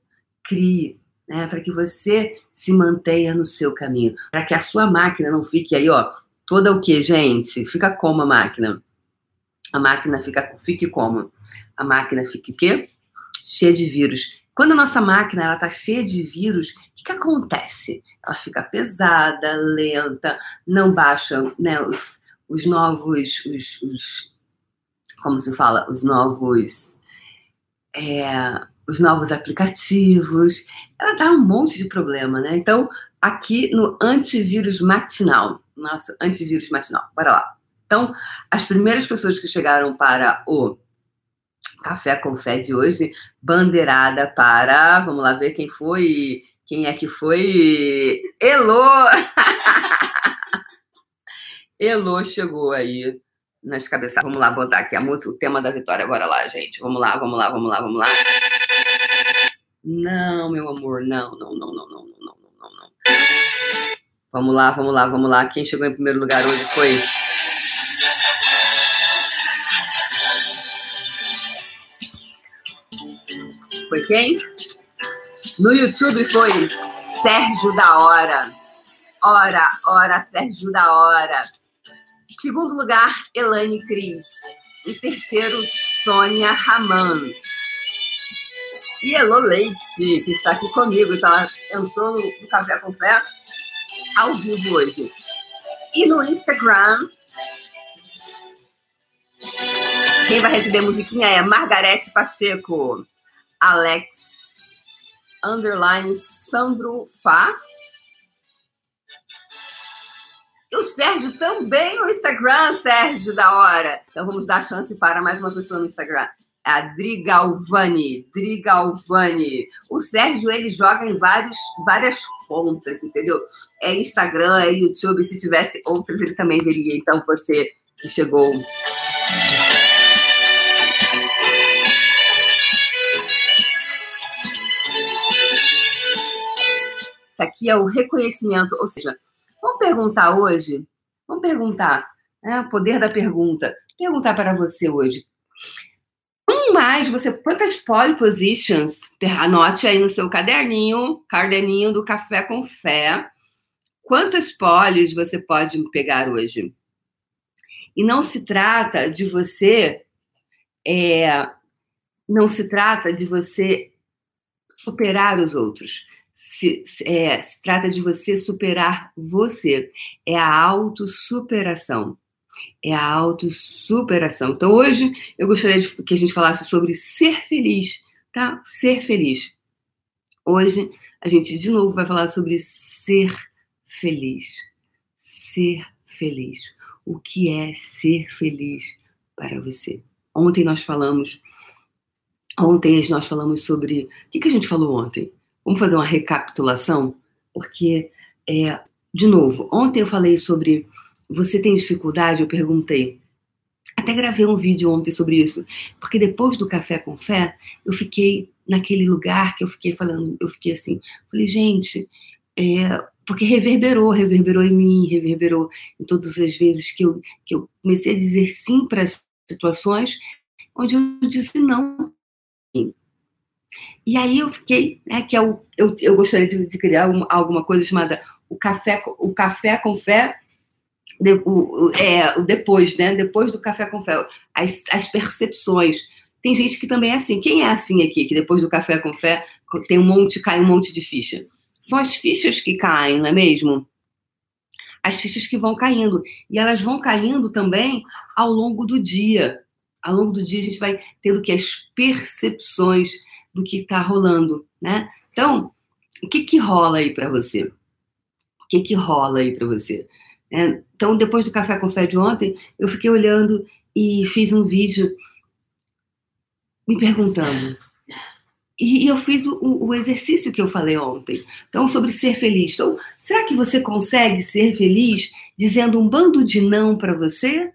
crie, né, para que você se mantenha no seu caminho, para que a sua máquina não fique aí, ó, toda o que, gente? Fica como a máquina? A máquina fica, fique como? a máquina fica o quê? Cheia de vírus. Quando a nossa máquina ela está cheia de vírus, o que, que, acontece? Ela fica pesada, lenta, não baixa né, os, os novos, os, os, como se fala, os novos, é, os novos aplicativos. Ela dá um monte de problema, né? Então, aqui no antivírus matinal, nosso antivírus matinal, bora lá. Então, as primeiras pessoas que chegaram para o Café com Fé de hoje, bandeirada para. Vamos lá ver quem foi. Quem é que foi? Elô! Elô chegou aí nas cabeças. Vamos lá botar aqui a música, o tema da vitória. Agora lá, gente. Vamos lá, vamos lá, vamos lá, vamos lá. Não, meu amor, não, não, não, não, não, não, não, não, não. Vamos lá, vamos lá, vamos lá. Quem chegou em primeiro lugar hoje foi Foi quem? No YouTube foi Sérgio da Hora. Hora, hora, Sérgio da Hora. Segundo lugar, Elaine Cris. Em terceiro, Sônia Raman. E Elo Leite, que está aqui comigo, então entrou no Café com Fé ao vivo hoje. E no Instagram, quem vai receber musiquinha é Margarete Pacheco, Alex, underline Sandro Fá. E o Sérgio também no Instagram, Sérgio, da hora. Então vamos dar chance para mais uma pessoa no Instagram. É a Drigalvani, Drigalvani. O Sérgio, ele joga em vários, várias contas, entendeu? É Instagram, é YouTube. Se tivesse outras, ele também veria. Então, você que chegou Isso aqui é o reconhecimento, ou seja, vamos perguntar hoje, vamos perguntar, né, o poder da pergunta, perguntar para você hoje. Um mais, você quantas pole positions, anote aí no seu caderninho, caderninho do Café com Fé, quantas poles você pode pegar hoje? E não se trata de você, é, não se trata de você superar os outros se, é, se trata de você superar você. É a autossuperação. É a autossuperação. Então, hoje, eu gostaria de, que a gente falasse sobre ser feliz, tá? Ser feliz. Hoje, a gente, de novo, vai falar sobre ser feliz. Ser feliz. O que é ser feliz para você? Ontem nós falamos. Ontem nós falamos sobre. O que, que a gente falou ontem? Vamos fazer uma recapitulação? Porque, é, de novo, ontem eu falei sobre você tem dificuldade? Eu perguntei. Até gravei um vídeo ontem sobre isso, porque depois do café com fé, eu fiquei naquele lugar que eu fiquei falando, eu fiquei assim, falei, gente, é, porque reverberou, reverberou em mim, reverberou em todas as vezes que eu, que eu comecei a dizer sim para situações onde eu disse não. E aí eu fiquei, né, que é o, eu, eu gostaria de, de criar uma, alguma coisa chamada o café, o café com fé, de, o, é, o depois, né? Depois do café com fé, as, as percepções. Tem gente que também é assim. Quem é assim aqui, que depois do café com fé tem um monte, cai um monte de ficha? São as fichas que caem, não é mesmo? As fichas que vão caindo. E elas vão caindo também ao longo do dia. Ao longo do dia a gente vai tendo que as percepções do que está rolando, né? Então, o que que rola aí para você? O que que rola aí para você? É, então, depois do café com fé de ontem, eu fiquei olhando e fiz um vídeo me perguntando. E, eu fiz o, o, exercício que eu falei ontem. Então, sobre ser feliz. Então, será que você consegue ser feliz dizendo um bando de não para você?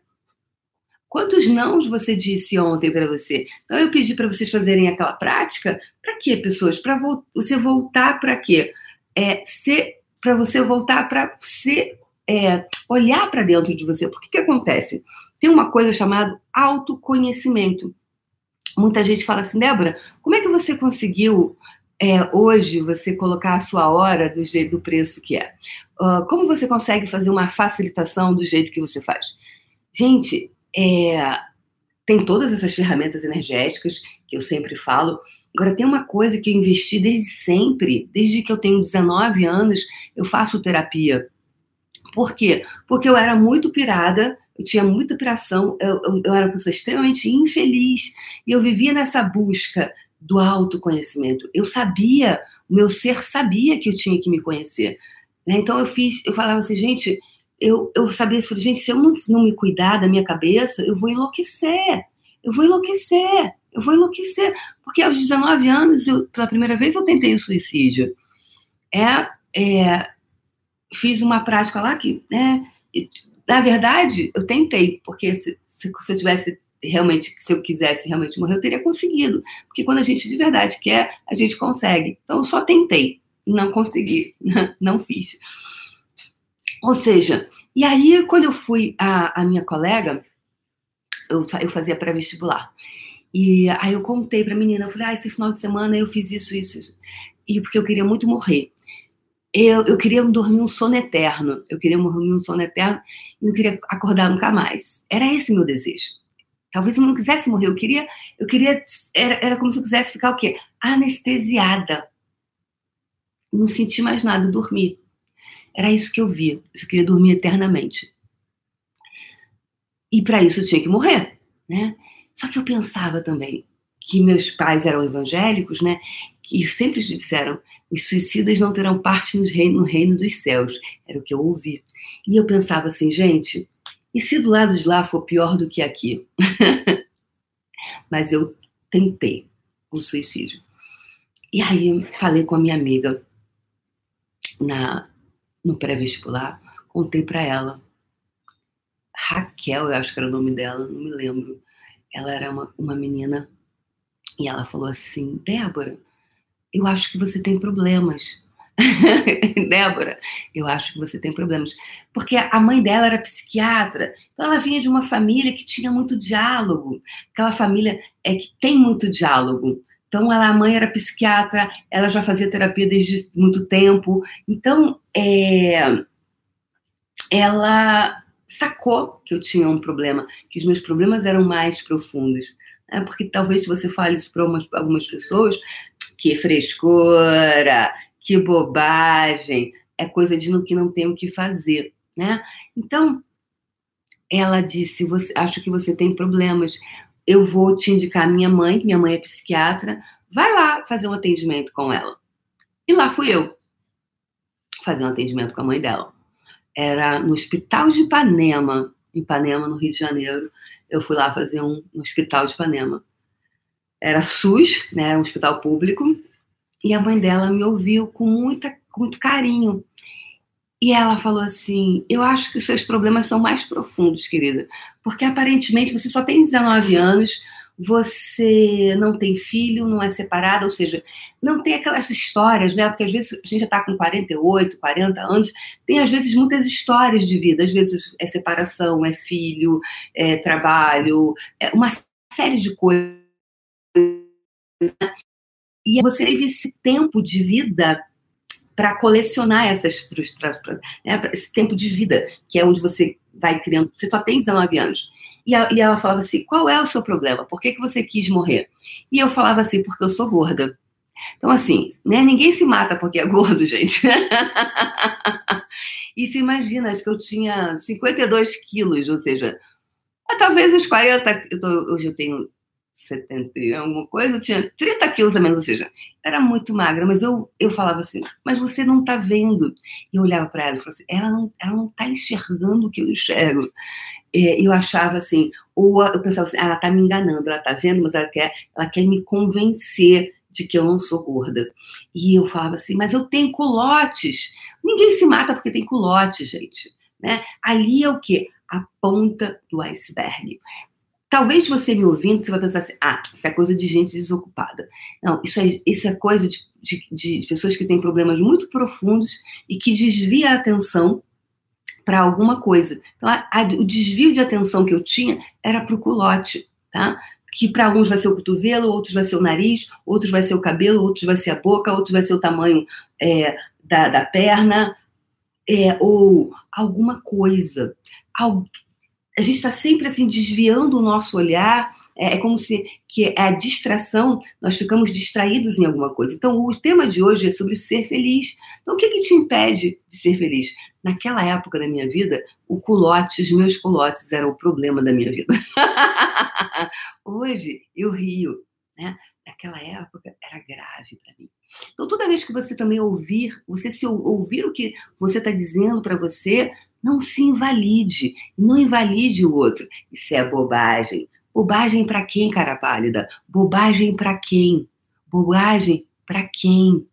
Quantos nãos você disse ontem para você? Então eu pedi para vocês fazerem aquela prática. Para quê, pessoas? Para vo você voltar para quê? É, para você voltar para você é, olhar para dentro de você. Porque que acontece? Tem uma coisa chamada autoconhecimento. Muita gente fala assim, Débora, como é que você conseguiu é, hoje você colocar a sua hora do jeito do preço que é? Uh, como você consegue fazer uma facilitação do jeito que você faz? Gente, é, tem todas essas ferramentas energéticas que eu sempre falo. Agora, tem uma coisa que eu investi desde sempre, desde que eu tenho 19 anos, eu faço terapia. Por quê? Porque eu era muito pirada, eu tinha muita piração, eu, eu, eu era uma pessoa extremamente infeliz e eu vivia nessa busca do autoconhecimento. Eu sabia, o meu ser sabia que eu tinha que me conhecer. Né? Então eu fiz, eu falava assim, gente, eu, eu sabia isso, gente, se eu não, não me cuidar da minha cabeça, eu vou enlouquecer. Eu vou enlouquecer. Eu vou enlouquecer. Porque aos 19 anos, eu, pela primeira vez, eu tentei o suicídio. É, é, fiz uma prática lá que, né, na verdade, eu tentei, porque se, se, se, eu tivesse realmente, se eu quisesse realmente morrer, eu teria conseguido. Porque quando a gente de verdade quer, a gente consegue. Então, eu só tentei, não consegui, não fiz. Ou seja, e aí quando eu fui a, a minha colega, eu, eu fazia pré-vestibular. E aí eu contei para a menina, eu falei, ah, esse final de semana eu fiz isso, isso, isso. E porque eu queria muito morrer. Eu, eu queria dormir um sono eterno. Eu queria dormir um sono eterno e não queria acordar nunca mais. Era esse meu desejo. Talvez eu não quisesse morrer, eu queria, eu queria, era, era como se eu quisesse ficar o quê? Anestesiada. Não senti mais nada, dormir. Era isso que eu via. Eu queria dormir eternamente. E para isso eu tinha que morrer, né? Só que eu pensava também que meus pais eram evangélicos, né? Que sempre disseram: os suicidas não terão parte no reino, no reino dos céus. Era o que eu ouvi. E eu pensava assim, gente, e se do lado de lá for pior do que aqui? Mas eu tentei o suicídio. E aí falei com a minha amiga na no pré-vestibular, contei para ela. Raquel, eu acho que era o nome dela, não me lembro. Ela era uma, uma menina e ela falou assim: Débora, eu acho que você tem problemas. Débora, eu acho que você tem problemas. Porque a mãe dela era psiquiatra, então ela vinha de uma família que tinha muito diálogo. Aquela família é que tem muito diálogo. Então, ela, a mãe era psiquiatra, ela já fazia terapia desde muito tempo. Então, é, ela sacou que eu tinha um problema, que os meus problemas eram mais profundos. Né? Porque talvez se você fale isso para algumas pessoas, que frescura, que bobagem, é coisa de no que não tem o que fazer. Né? Então, ela disse: você, Acho que você tem problemas eu vou te indicar minha mãe, minha mãe é psiquiatra, vai lá fazer um atendimento com ela. E lá fui eu fazer um atendimento com a mãe dela. Era no Hospital de Ipanema, em Ipanema, no Rio de Janeiro. Eu fui lá fazer um no Hospital de Ipanema. Era SUS, né, um hospital público, e a mãe dela me ouviu com muita, muito carinho. E ela falou assim: Eu acho que os seus problemas são mais profundos, querida, porque aparentemente você só tem 19 anos, você não tem filho, não é separada, ou seja, não tem aquelas histórias, né? Porque às vezes a gente já está com 48, 40 anos, tem às vezes muitas histórias de vida, às vezes é separação, é filho, é trabalho, é uma série de coisas. Né? E você teve esse tempo de vida para colecionar essas frustrações, né, esse tempo de vida, que é onde você vai criando. Você só tem 19 anos. E, a, e ela falava assim: qual é o seu problema? Por que, que você quis morrer? E eu falava assim: porque eu sou gorda. Então, assim, né, ninguém se mata porque é gordo, gente. e se imagina, acho que eu tinha 52 quilos, ou seja, talvez os 40. Eu tô, hoje eu tenho 70 e alguma coisa, eu tinha 30 quilos a menos, ou seja, era muito magra, mas eu, eu falava assim, mas você não está vendo. E eu olhava para ela e falava assim, ela não ela não está enxergando o que eu enxergo. É, eu achava assim, ou eu pensava assim, ah, ela está me enganando, ela está vendo, mas ela quer, ela quer me convencer de que eu não sou gorda. E eu falava assim, mas eu tenho culotes. Ninguém se mata porque tem culote, gente. Né? Ali é o quê? A ponta do iceberg. Talvez você me ouvindo, você vai pensar assim, ah, isso é coisa de gente desocupada. Não, isso é, isso é coisa de, de, de pessoas que têm problemas muito profundos e que desvia a atenção para alguma coisa. Então, a, a, o desvio de atenção que eu tinha era para o culote, tá? Que para uns vai ser o cotovelo, outros vai ser o nariz, outros vai ser o cabelo, outros vai ser a boca, outros vai ser o tamanho é, da, da perna, é, ou alguma coisa a gente está sempre assim desviando o nosso olhar. É, é, como se que é a distração, nós ficamos distraídos em alguma coisa. Então, o tema de hoje é sobre ser feliz. Então, o que, que te impede de ser feliz? Naquela época da minha vida, o culote, os meus culotes eram o problema da minha vida. Hoje, eu rio. Né? Naquela época, era grave para mim. Então, toda vez que você também ouvir, você se ouvir o que você está dizendo para você, não se invalide, não invalide o outro. Isso é bobagem. Bobagem para quem, cara pálida? Bobagem para quem? Bobagem para quem?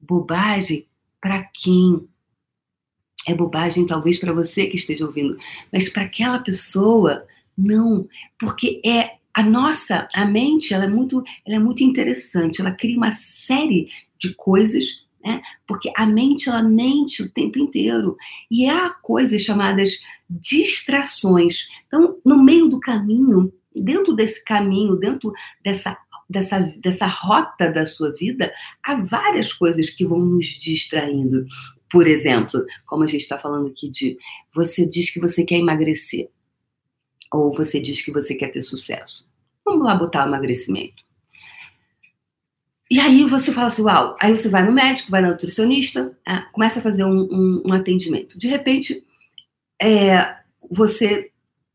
Bobagem para quem? É bobagem talvez para você que esteja ouvindo, mas para aquela pessoa não, porque é a nossa, a mente, ela é muito, ela é muito interessante, ela cria uma série de coisas né? Porque a mente ela mente o tempo inteiro e há coisas chamadas distrações. Então, no meio do caminho, dentro desse caminho, dentro dessa dessa, dessa rota da sua vida, há várias coisas que vão nos distraindo. Por exemplo, como a gente está falando aqui de você diz que você quer emagrecer. Ou você diz que você quer ter sucesso. Vamos lá botar emagrecimento. E aí você fala assim, uau, aí você vai no médico, vai na nutricionista, é, começa a fazer um, um, um atendimento. De repente, é, você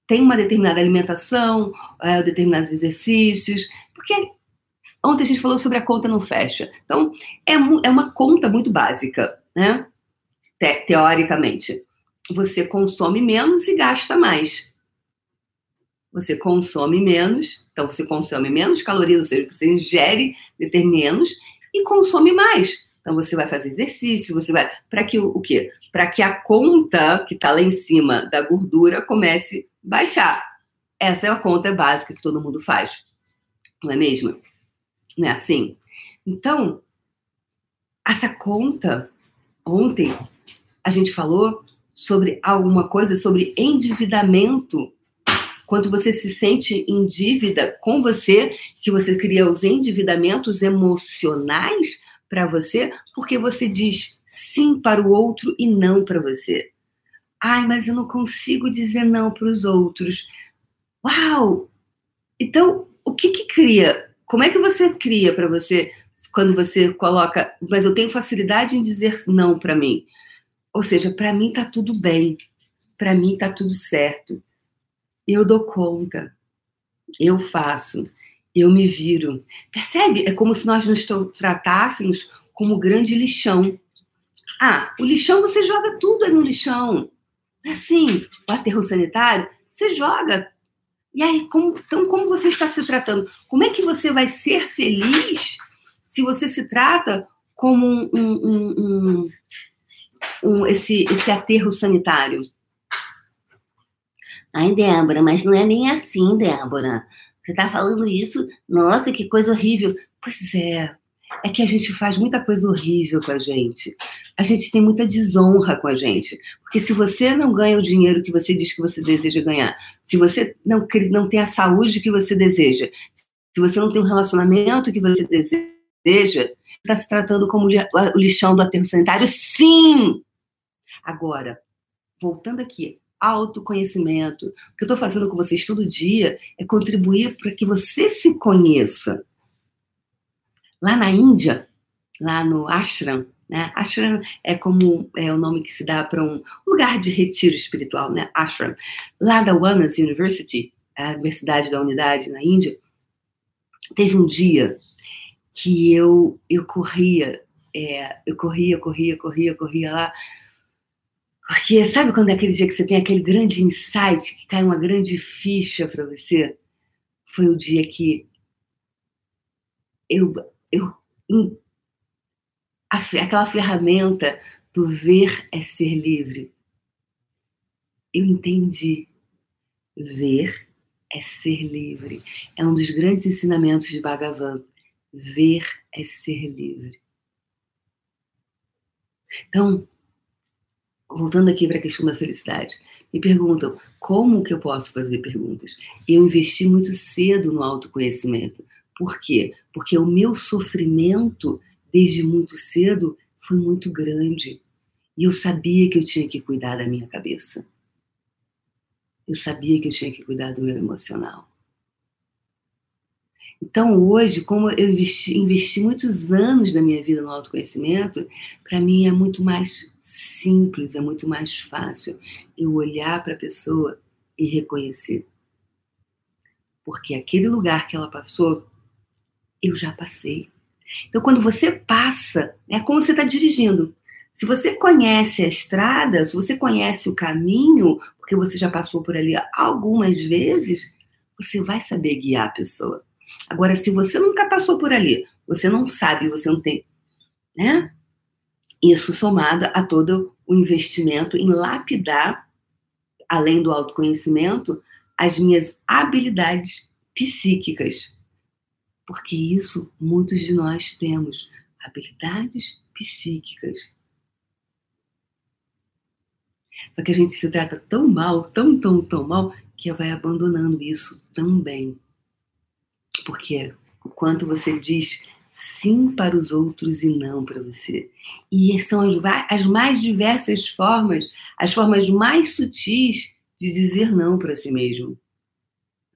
tem uma determinada alimentação, é, determinados exercícios, porque ontem a gente falou sobre a conta não fecha. Então, é, é uma conta muito básica, né? Te, teoricamente. Você consome menos e gasta mais você consome menos, então você consome menos calorias, ou seja, você ingere menos e consome mais. Então você vai fazer exercício, você vai para que o, quê? Para que a conta que está lá em cima da gordura comece a baixar. Essa é a conta básica que todo mundo faz, não é mesmo? Não é assim? Então, essa conta, ontem a gente falou sobre alguma coisa sobre endividamento quando você se sente em dívida com você, que você cria os endividamentos emocionais para você, porque você diz sim para o outro e não para você. Ai, mas eu não consigo dizer não para os outros. Uau! Então, o que que cria? Como é que você cria para você quando você coloca, mas eu tenho facilidade em dizer não para mim? Ou seja, para mim tá tudo bem. Para mim tá tudo certo eu dou conta, eu faço, eu me viro. Percebe? É como se nós nos tratássemos como grande lixão. Ah, o lixão você joga tudo aí no lixão. É assim, o aterro sanitário, você joga. E aí, como, então, como você está se tratando? Como é que você vai ser feliz se você se trata como um, um, um, um esse, esse aterro sanitário? Ai, Débora, mas não é nem assim, Débora. Você tá falando isso? Nossa, que coisa horrível. Pois é. É que a gente faz muita coisa horrível com a gente. A gente tem muita desonra com a gente. Porque se você não ganha o dinheiro que você diz que você deseja ganhar, se você não, não tem a saúde que você deseja, se você não tem o relacionamento que você deseja, está se tratando como o lixão do aterro sanitário? Sim! Agora, voltando aqui, autoconhecimento. O que eu estou fazendo com vocês todo dia é contribuir para que você se conheça. Lá na Índia, lá no ashram, né? Ashram é como é o nome que se dá para um lugar de retiro espiritual, né? Ashram. Lá da Wanas University, a Universidade da Unidade na Índia, teve um dia que eu eu corria, é, eu corria, corria, corria, corria lá porque sabe quando é aquele dia que você tem aquele grande insight, que cai uma grande ficha para você? Foi o dia que eu, eu aquela ferramenta do ver é ser livre. Eu entendi. Ver é ser livre. É um dos grandes ensinamentos de Bhagavan. Ver é ser livre. Então, voltando aqui para a questão da felicidade, me perguntam como que eu posso fazer perguntas. Eu investi muito cedo no autoconhecimento. Por quê? Porque o meu sofrimento desde muito cedo foi muito grande. E eu sabia que eu tinha que cuidar da minha cabeça. Eu sabia que eu tinha que cuidar do meu emocional. Então, hoje, como eu investi, investi muitos anos da minha vida no autoconhecimento, para mim é muito mais simples, é muito mais fácil eu olhar para a pessoa e reconhecer. Porque aquele lugar que ela passou, eu já passei. Então, quando você passa, é como você está dirigindo. Se você conhece a estrada, se você conhece o caminho, porque você já passou por ali algumas vezes, você vai saber guiar a pessoa. Agora, se você nunca passou por ali, você não sabe, você não tem, né? Isso somado a todo o investimento em lapidar, além do autoconhecimento, as minhas habilidades psíquicas. Porque isso muitos de nós temos, habilidades psíquicas. Só que a gente se trata tão mal, tão, tão, tão mal, que vai abandonando isso também. Porque o quanto você diz sim para os outros e não para você. E são as, as mais diversas formas, as formas mais sutis de dizer não para si mesmo.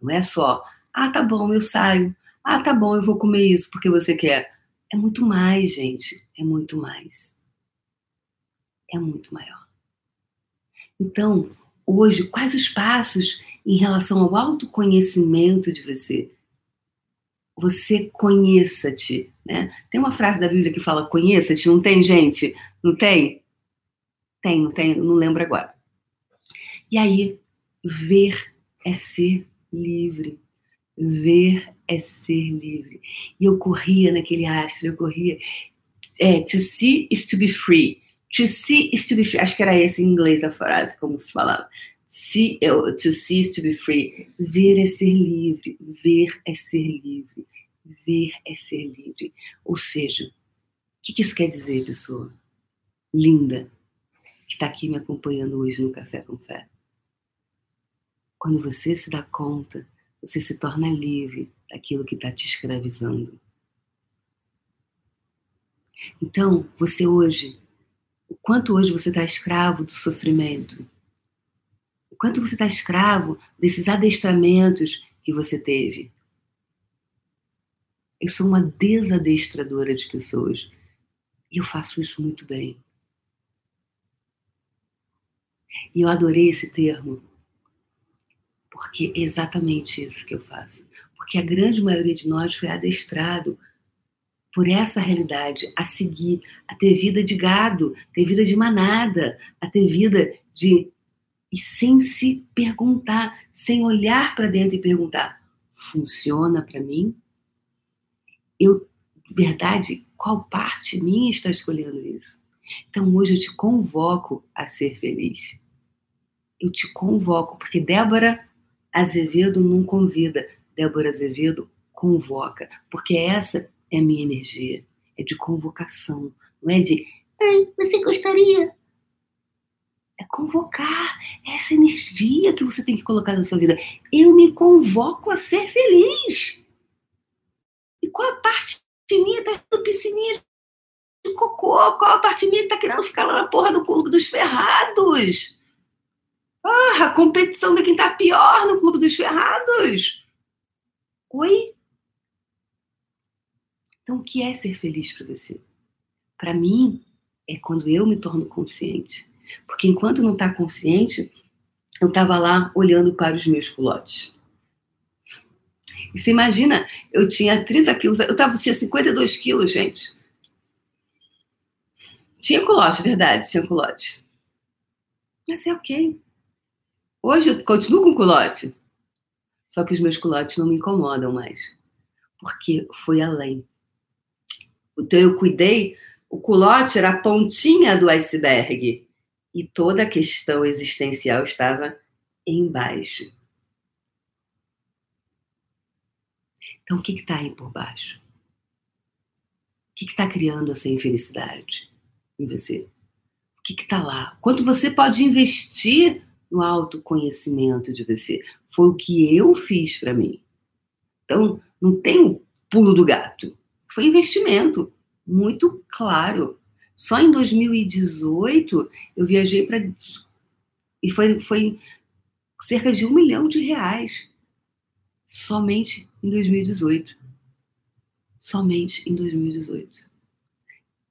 Não é só, ah, tá bom, eu saio. Ah, tá bom, eu vou comer isso porque você quer. É muito mais, gente. É muito mais. É muito maior. Então, hoje, quais os passos em relação ao autoconhecimento de você? Você conheça-te, né? Tem uma frase da Bíblia que fala conheça-te, não tem, gente? Não tem? Tem, não tem? Não lembro agora. E aí, ver é ser livre. Ver é ser livre. E eu corria naquele astro, eu corria. É, to see is to be free. To see is to be free. Acho que era esse em inglês a frase, como se falava. See, to see is to be free. Ver é ser livre. Ver é ser livre. Ver é ser livre. Ou seja, o que, que isso quer dizer, pessoa? Linda, que está aqui me acompanhando hoje no Café com Fé. Quando você se dá conta, você se torna livre daquilo que está te escravizando. Então, você hoje, o quanto hoje você está escravo do sofrimento, quanto você está escravo desses adestramentos que você teve. Eu sou uma desadestradora de pessoas e eu faço isso muito bem. E eu adorei esse termo, porque é exatamente isso que eu faço. Porque a grande maioria de nós foi adestrado por essa realidade, a seguir, a ter vida de gado, ter vida de manada, a ter vida de. E sem se perguntar, sem olhar para dentro e perguntar: funciona para mim? Eu, verdade, qual parte minha está escolhendo isso? Então hoje eu te convoco a ser feliz. Eu te convoco, porque Débora Azevedo não convida, Débora Azevedo convoca, porque essa é a minha energia, é de convocação, não é de, você gostaria? Convocar essa energia que você tem que colocar na sua vida. Eu me convoco a ser feliz. E qual a parte minha tá no piscininha de cocô? Qual a parte minha que tá querendo ficar lá na porra do clube dos ferrados? Ah, a competição de quem tá pior no Clube dos Ferrados. Oi? Então, o que é ser feliz para você? Para mim, é quando eu me torno consciente. Porque enquanto não está consciente, eu estava lá olhando para os meus culotes. E você imagina, eu tinha 30 quilos, eu tava, tinha 52 quilos, gente. Tinha culote, verdade, tinha culote. Mas é ok. Hoje eu continuo com culote. Só que os meus culotes não me incomodam mais. Porque foi além. Então eu cuidei, o culote era a pontinha do iceberg. E toda a questão existencial estava embaixo. Então o que está aí por baixo? O que está criando essa infelicidade em você? O que está lá? Quanto você pode investir no autoconhecimento de você. Foi o que eu fiz para mim. Então, não tem o pulo do gato. Foi investimento muito claro. Só em 2018 eu viajei para. E foi, foi cerca de um milhão de reais. Somente em 2018. Somente em 2018.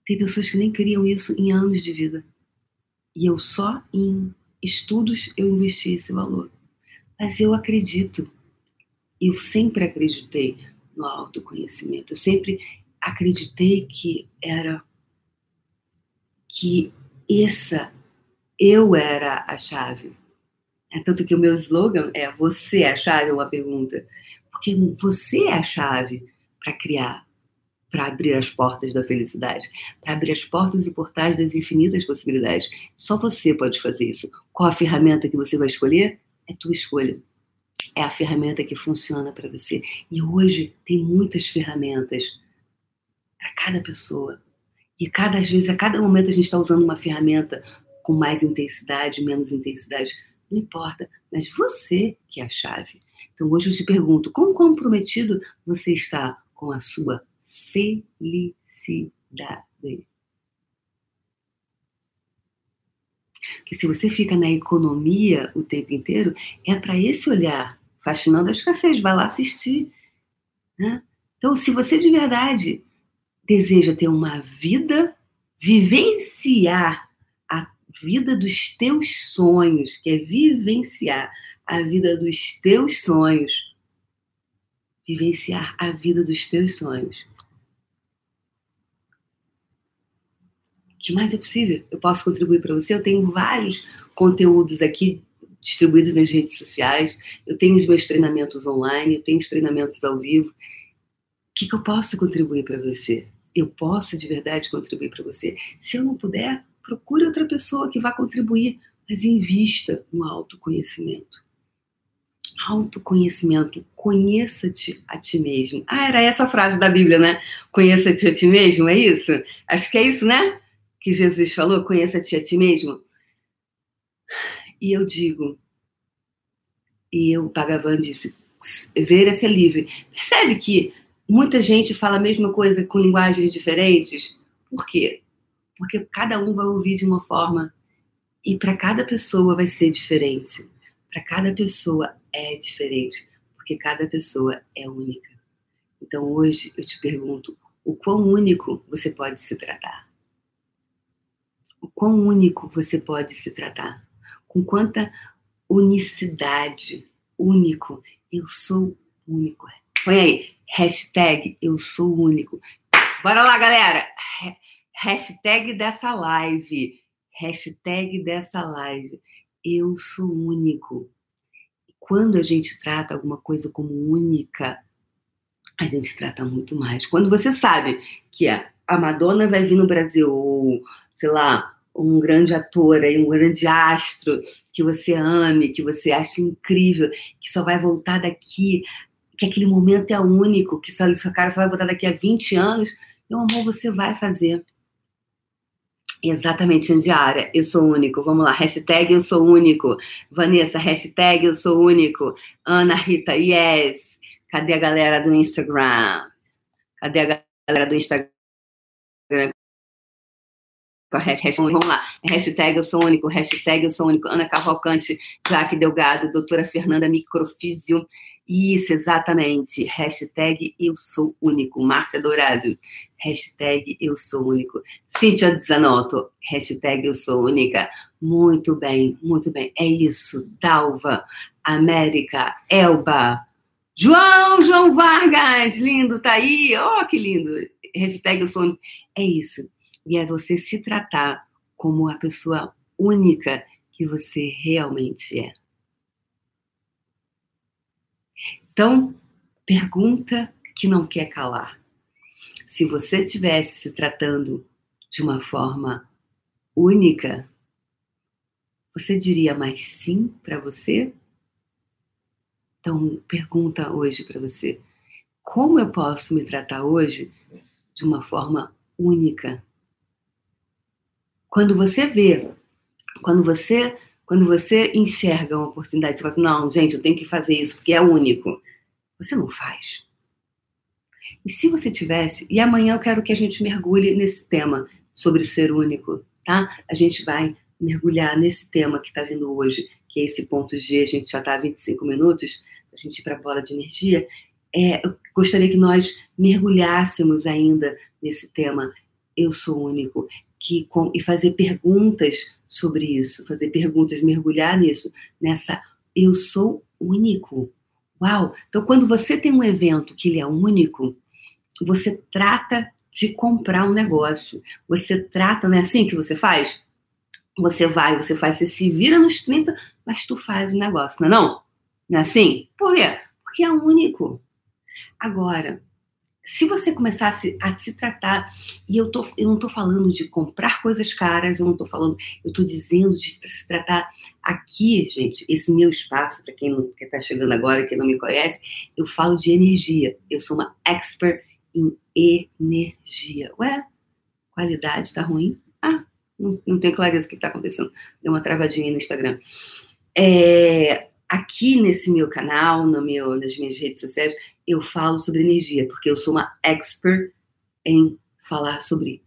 Tem pessoas que nem queriam isso em anos de vida. E eu só em estudos eu investi esse valor. Mas eu acredito, eu sempre acreditei no autoconhecimento, eu sempre acreditei que era que essa eu era a chave. É tanto que o meu slogan é você é a chave, é uma pergunta. Porque você é a chave para criar para abrir as portas da felicidade, para abrir as portas e portais das infinitas possibilidades. Só você pode fazer isso. Qual a ferramenta que você vai escolher? É tua escolha. É a ferramenta que funciona para você. E hoje tem muitas ferramentas para cada pessoa. E cada vez, a cada momento a gente está usando uma ferramenta com mais intensidade, menos intensidade. Não importa, mas você que é a chave. Então hoje eu te pergunto, como comprometido você está com a sua felicidade. Que se você fica na economia o tempo inteiro, é para esse olhar Faxinando a Escassez, vai lá assistir. Né? Então, se você de verdade deseja ter uma vida, vivenciar a vida dos teus sonhos, que é vivenciar a vida dos teus sonhos, vivenciar a vida dos teus sonhos. O que mais é possível? Eu posso contribuir para você? Eu tenho vários conteúdos aqui distribuídos nas redes sociais, eu tenho os meus treinamentos online, eu tenho os treinamentos ao vivo. O que, que eu posso contribuir para você? Eu posso de verdade contribuir para você. Se eu não puder, procure outra pessoa que vá contribuir, mas invista no autoconhecimento. Autoconhecimento, conheça-te a ti mesmo. Ah, era essa a frase da Bíblia, né? Conheça-te a ti mesmo, é isso? Acho que é isso, né? Que Jesus falou, conheça-te a ti mesmo. E eu digo, e o Bhagavan disse, ver esse livre. Percebe que muita gente fala a mesma coisa com linguagens diferentes? Por quê? Porque cada um vai ouvir de uma forma e para cada pessoa vai ser diferente. Para cada pessoa é diferente, porque cada pessoa é única. Então hoje eu te pergunto, o quão único você pode se tratar? O quão único você pode se tratar? com quanta unicidade, único. Eu sou único. Põe aí, hashtag eu sou único. Bora lá, galera. Hashtag dessa live. Hashtag dessa live. Eu sou único. Quando a gente trata alguma coisa como única, a gente trata muito mais. Quando você sabe que a Madonna vai vir no Brasil, ou, sei lá, um grande ator, aí, um grande astro que você ame, que você acha incrível, que só vai voltar daqui, que aquele momento é único, que só, sua cara só vai voltar daqui a 20 anos, meu amor, você vai fazer. Exatamente, Andiara, eu sou único. Vamos lá, hashtag eu sou único. Vanessa, hashtag eu sou único. Ana Rita, yes. Cadê a galera do Instagram? Cadê a galera do Instagram? vamos lá, hashtag eu sou único, hashtag eu sou único, Ana Cavalcante, Jaque Delgado, doutora Fernanda Microfísio, isso, exatamente, hashtag eu sou único, Márcia Dourado, hashtag eu sou único, Cíntia Zanotto, hashtag eu sou única, muito bem, muito bem, é isso, Dalva, América, Elba, João, João Vargas, lindo, tá aí, ó, oh, que lindo, hashtag eu sou único, é isso, e é você se tratar como a pessoa única que você realmente é. Então, pergunta que não quer calar. Se você estivesse se tratando de uma forma única, você diria mais sim para você? Então, pergunta hoje para você: como eu posso me tratar hoje de uma forma única? Quando você vê, quando você, quando você enxerga uma oportunidade, você fala assim, não, gente, eu tenho que fazer isso porque é único. Você não faz. E se você tivesse, e amanhã eu quero que a gente mergulhe nesse tema sobre ser único, tá? A gente vai mergulhar nesse tema que está vindo hoje, que é esse ponto G, a gente já está há 25 minutos, a gente ir para a bola de energia. É, eu gostaria que nós mergulhássemos ainda nesse tema. Eu sou único que, com, e fazer perguntas sobre isso, fazer perguntas, mergulhar nisso, nessa eu sou único. Uau! Então, quando você tem um evento que ele é único, você trata de comprar um negócio. Você trata, não é assim que você faz? Você vai, você faz, você se vira nos 30, mas tu faz o negócio, não é não? Não é assim? Por quê? Porque é único. Agora, se você começasse a se tratar, e eu, tô, eu não estou falando de comprar coisas caras, eu não estou falando, eu estou dizendo de se tratar aqui, gente, esse meu espaço, para quem está chegando agora, quem não me conhece, eu falo de energia. Eu sou uma expert em energia. Ué, qualidade está ruim? Ah, não, não tenho clareza o que está acontecendo. Deu uma travadinha no Instagram. É, aqui nesse meu canal, no meu, nas minhas redes sociais, eu falo sobre energia, porque eu sou uma expert em falar sobre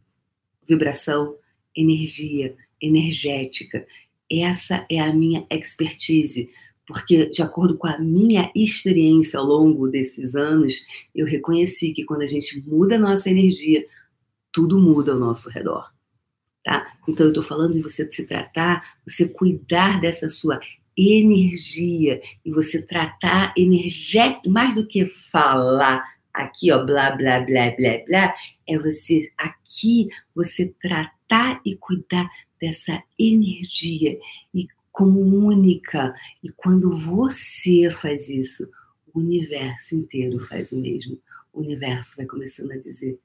vibração, energia, energética. Essa é a minha expertise, Porque, de acordo com a minha experiência ao longo desses anos, eu reconheci que quando a gente muda a nossa energia, tudo muda ao nosso redor. Tá? Então, eu estou falando de você se tratar, você cuidar dessa sua energia e você tratar energético, mais do que falar aqui, ó, blá, blá, blá, blá, blá, é você aqui, você tratar e cuidar dessa energia e como única. E quando você faz isso, o universo inteiro faz o mesmo. O universo vai começando a dizer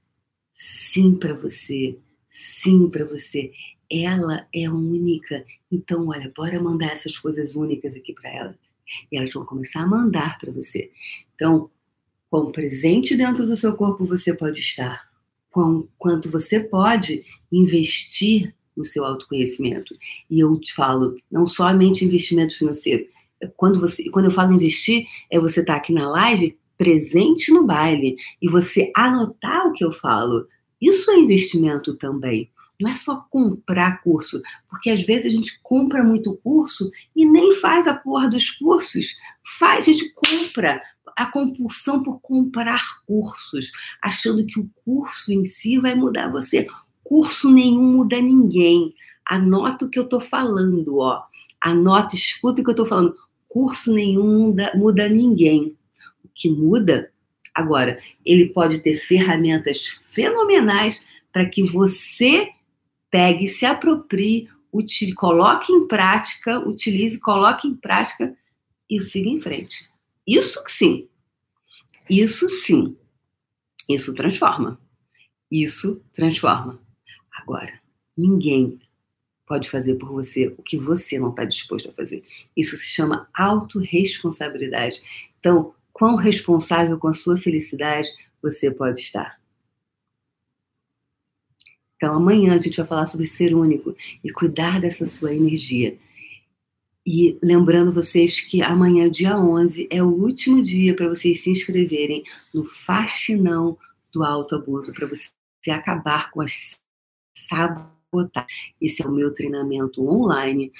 sim para você, sim para você. Ela é única. Então, olha, bora mandar essas coisas únicas aqui para ela. E elas vão começar a mandar para você. Então, quão presente dentro do seu corpo você pode estar, quão, quanto você pode investir no seu autoconhecimento. E eu te falo, não somente investimento financeiro. Quando, você, quando eu falo investir, é você estar tá aqui na live presente no baile e você anotar o que eu falo. Isso é investimento também. Não é só comprar curso, porque às vezes a gente compra muito curso e nem faz a porra dos cursos. Faz, a gente compra a compulsão por comprar cursos, achando que o curso em si vai mudar você. Curso nenhum muda ninguém. Anota o que eu estou falando, ó. Anota, escuta o que eu estou falando. Curso nenhum muda, muda ninguém. O que muda, agora, ele pode ter ferramentas fenomenais para que você pegue, se aproprie, coloque em prática, utilize, coloque em prática e siga em frente. Isso sim. Isso sim. Isso transforma. Isso transforma. Agora, ninguém pode fazer por você o que você não está disposto a fazer. Isso se chama autorresponsabilidade. Então, quão responsável com a sua felicidade você pode estar? Então, amanhã a gente vai falar sobre ser único e cuidar dessa sua energia. E lembrando vocês que amanhã, dia 11, é o último dia para vocês se inscreverem no Faxinão do Autoabuso, para você acabar com as sabotar. Esse é o meu treinamento online.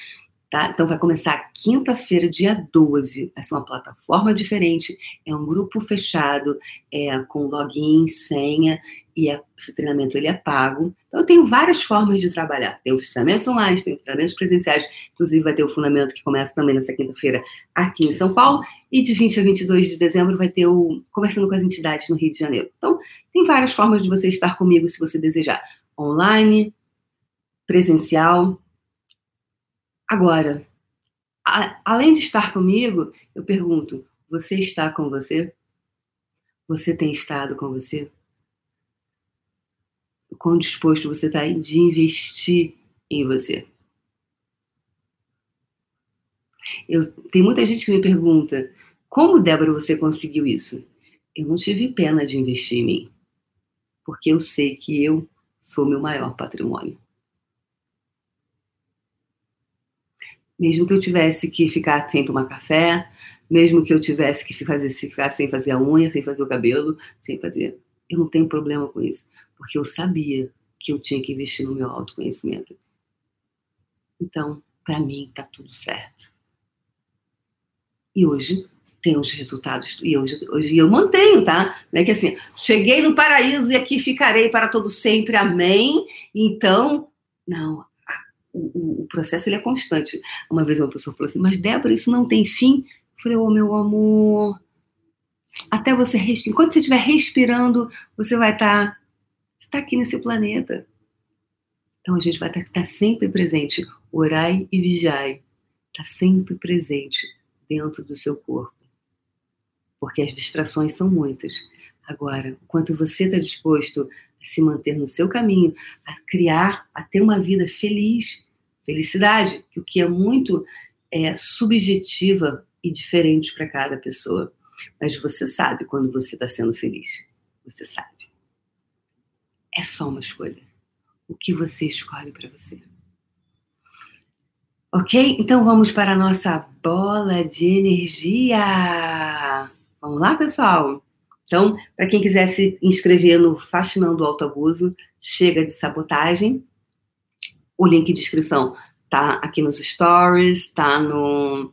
Tá? Então vai começar quinta-feira, dia 12. Vai ser uma plataforma diferente, é um grupo fechado, é, com login, senha, e é, esse treinamento ele é pago. Então eu tenho várias formas de trabalhar. Tem os treinamentos online, tem os treinamentos presenciais, inclusive vai ter o fundamento que começa também nessa quinta-feira aqui em São Paulo, e de 20 a 22 de dezembro vai ter o Conversando com as Entidades no Rio de Janeiro. Então tem várias formas de você estar comigo se você desejar. Online, presencial. Agora, a, além de estar comigo, eu pergunto: você está com você? Você tem estado com você? O quão disposto você está de investir em você? Eu, tem muita gente que me pergunta: como, Débora, você conseguiu isso? Eu não tive pena de investir em mim, porque eu sei que eu sou meu maior patrimônio. Mesmo que eu tivesse que ficar sem tomar café, mesmo que eu tivesse que ficar sem fazer a unha, sem fazer o cabelo, sem fazer. Eu não tenho problema com isso, porque eu sabia que eu tinha que investir no meu autoconhecimento. Então, para mim, tá tudo certo. E hoje tem os resultados, e hoje, hoje eu mantenho, tá? Não é que assim, cheguei no paraíso e aqui ficarei para todo sempre, amém. Então, não, o, o, processo ele é constante. Uma vez uma pessoa falou assim, mas Débora, isso não tem fim? Eu falei, ô oh, meu amor, até você respirar, enquanto você estiver respirando, você vai estar, tá, você está aqui nesse planeta. Então a gente vai estar, tá, estar sempre presente, orai e vigiai, está sempre presente dentro do seu corpo, porque as distrações são muitas. Agora, quanto você está disposto se manter no seu caminho, a criar, a ter uma vida feliz, felicidade, o que é muito é, subjetiva e diferente para cada pessoa. Mas você sabe quando você está sendo feliz. Você sabe. É só uma escolha. O que você escolhe para você. Ok? Então vamos para a nossa bola de energia. Vamos lá, pessoal? Então, para quem quiser se inscrever no Fascinando Alto Abuso, chega de sabotagem. O link de inscrição tá aqui nos stories, tá no,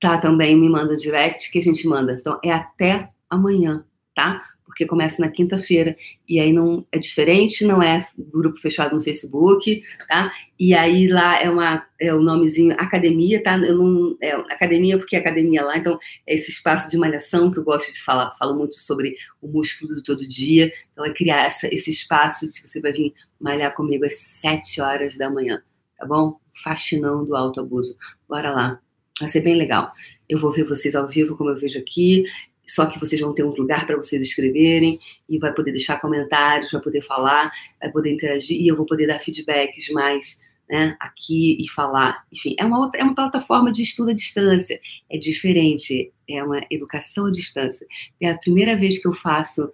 tá também me manda direct que a gente manda. Então é até amanhã, tá? Porque começa na quinta-feira e aí não é diferente, não é grupo fechado no Facebook, tá? E aí lá é uma é o nomezinho academia, tá? Eu não é academia porque é academia lá, então é esse espaço de malhação que eu gosto de falar, falo muito sobre o músculo do todo dia. Então é criar essa, esse espaço que você vai vir malhar comigo às sete horas da manhã, tá bom? Faxinão do alto abuso. Bora lá. Vai ser bem legal. Eu vou ver vocês ao vivo, como eu vejo aqui. Só que vocês vão ter um lugar para vocês escreverem e vai poder deixar comentários, vai poder falar, vai poder interagir e eu vou poder dar feedbacks mais né, aqui e falar. Enfim, é uma, outra, é uma plataforma de estudo à distância. É diferente, é uma educação à distância. É a primeira vez que eu faço,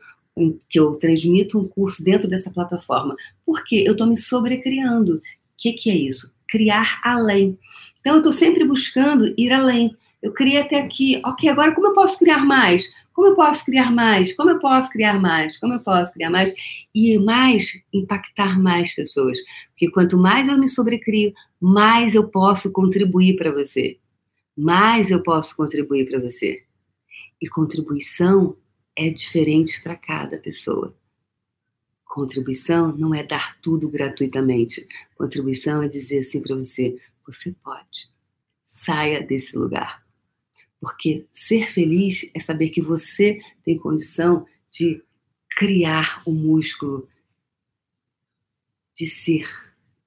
que eu transmito um curso dentro dessa plataforma. Porque eu estou me sobrecriando. O que, que é isso? Criar além. Então, eu estou sempre buscando ir além. Eu criei até aqui, ok, agora como eu posso criar mais? Como eu posso criar mais? Como eu posso criar mais? Como eu posso criar mais? E mais, impactar mais pessoas. Porque quanto mais eu me sobrecrio, mais eu posso contribuir para você. Mais eu posso contribuir para você. E contribuição é diferente para cada pessoa. Contribuição não é dar tudo gratuitamente. Contribuição é dizer assim para você: você pode. Saia desse lugar. Porque ser feliz é saber que você tem condição de criar o músculo de ser,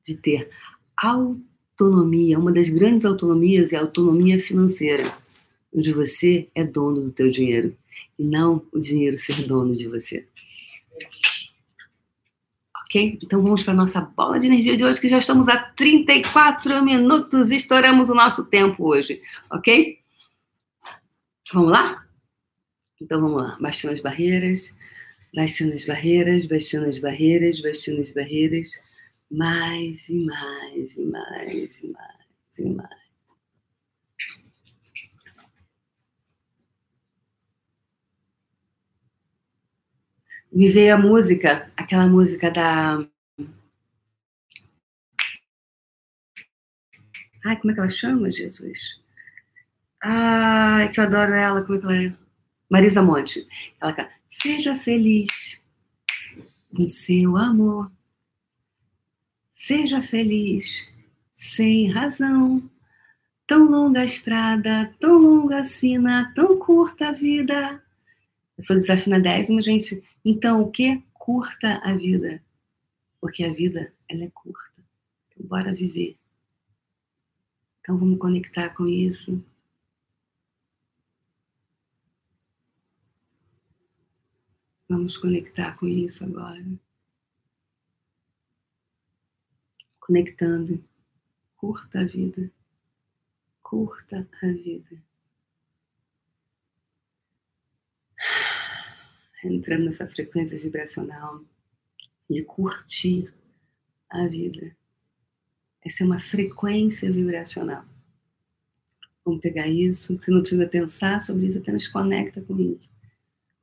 de ter autonomia. Uma das grandes autonomias é a autonomia financeira, onde você é dono do teu dinheiro e não o dinheiro ser dono de você. Ok? Então vamos para a nossa bola de energia de hoje, que já estamos a 34 minutos, estouramos o nosso tempo hoje, ok? Vamos lá? Então vamos lá. Baixando as barreiras, baixando as barreiras, baixando as barreiras, baixando as barreiras. Mais e mais e mais e mais e mais. Me veio a música, aquela música da. Ai, como é que ela chama, Jesus? Ai, que eu adoro ela. Como é que ela é? Marisa Monte. Ela canta, seja feliz em seu amor. Seja feliz sem razão. Tão longa a estrada, tão longa a sina, tão curta a vida. Eu sou desafinadésima, gente. Então, o que? Curta a vida. Porque a vida, ela é curta. Então, bora viver. Então, vamos conectar com isso. Vamos conectar com isso agora. Conectando. Curta a vida. Curta a vida. Entrando nessa frequência vibracional de curtir a vida. Essa é uma frequência vibracional. Vamos pegar isso. Você não precisa pensar sobre isso, apenas conecta com isso.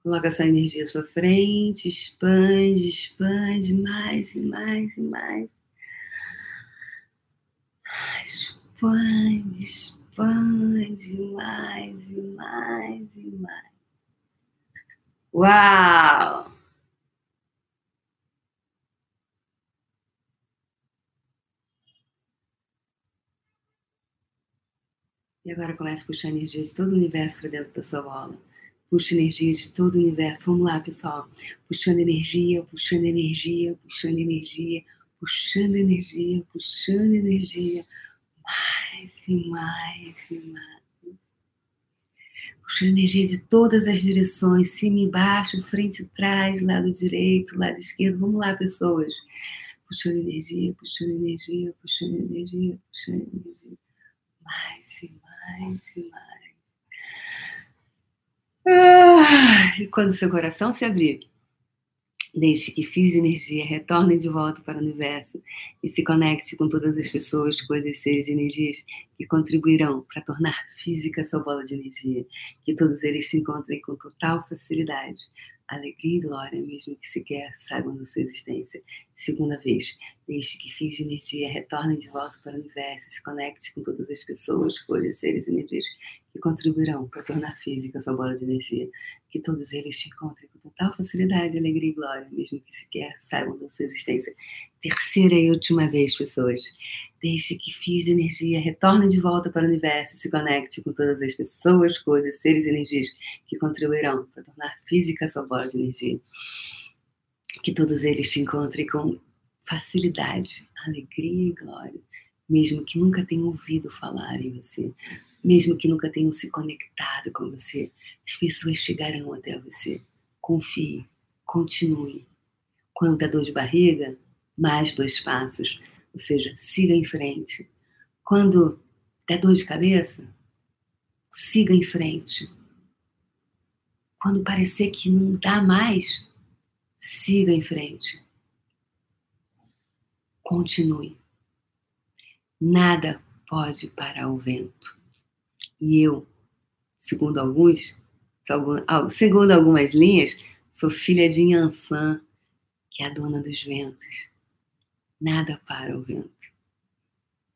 Coloca essa energia à sua frente, expande, expande mais e mais e mais. Expande, expande mais e mais e mais. Uau! E agora começa a puxar energia de todo o universo para dentro da sua bola. Puxa energia de todo o universo. Vamos lá, pessoal. Puxando energia, puxando energia, puxando energia, puxando energia, puxando energia. Mais e mais e mais. Puxando energia de todas as direções, cima e baixo, frente e trás, lado direito, lado esquerdo. Vamos lá, pessoas. Puxando energia, puxando energia, puxando energia, puxando energia. Mais e mais e mais. Ah, e quando seu coração se abrir, deixe que fios de energia retornem de volta para o universo e se conecte com todas as pessoas, coisas, seres e energias que contribuirão para tornar física sua bola de energia. Que todos eles se encontrem com total facilidade, alegria e glória, mesmo que sequer saibam da sua existência. Segunda vez, deixe que fios de energia retornem de volta para o universo, se conecte com todas as pessoas, coisas, seres e energias que contribuirão para tornar física a sua bola de energia. Que todos eles te encontrem com total facilidade, alegria e glória, mesmo que sequer saibam da sua existência. Terceira e última vez, pessoas. Deixe que fios de energia retornem de volta para o universo, se conecte com todas as pessoas, coisas, seres e energias que contribuirão para tornar física a sua bola de energia que todos eles te encontrem com facilidade, alegria e glória, mesmo que nunca tenham ouvido falar em você, mesmo que nunca tenham se conectado com você, as pessoas chegarão até você. Confie, continue. Quando der dor de barriga, mais dois passos, ou seja, siga em frente. Quando der dor de cabeça, siga em frente. Quando parecer que não dá mais, Siga em frente. Continue. Nada pode parar o vento. E eu, segundo alguns, segundo algumas linhas, sou filha de Yansan, que é a dona dos ventos. Nada para o vento.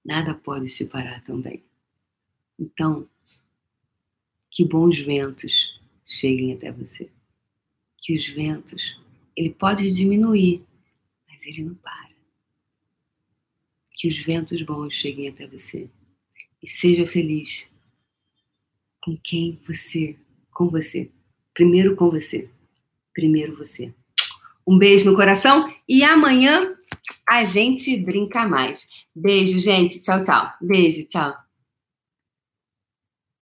Nada pode se parar também. Então, que bons ventos cheguem até você. Que os ventos ele pode diminuir, mas ele não para. Que os ventos bons cheguem até você e seja feliz com quem você, com você. Primeiro com você. Primeiro você. Um beijo no coração e amanhã a gente brinca mais. Beijo, gente. Tchau, tchau. Beijo, tchau.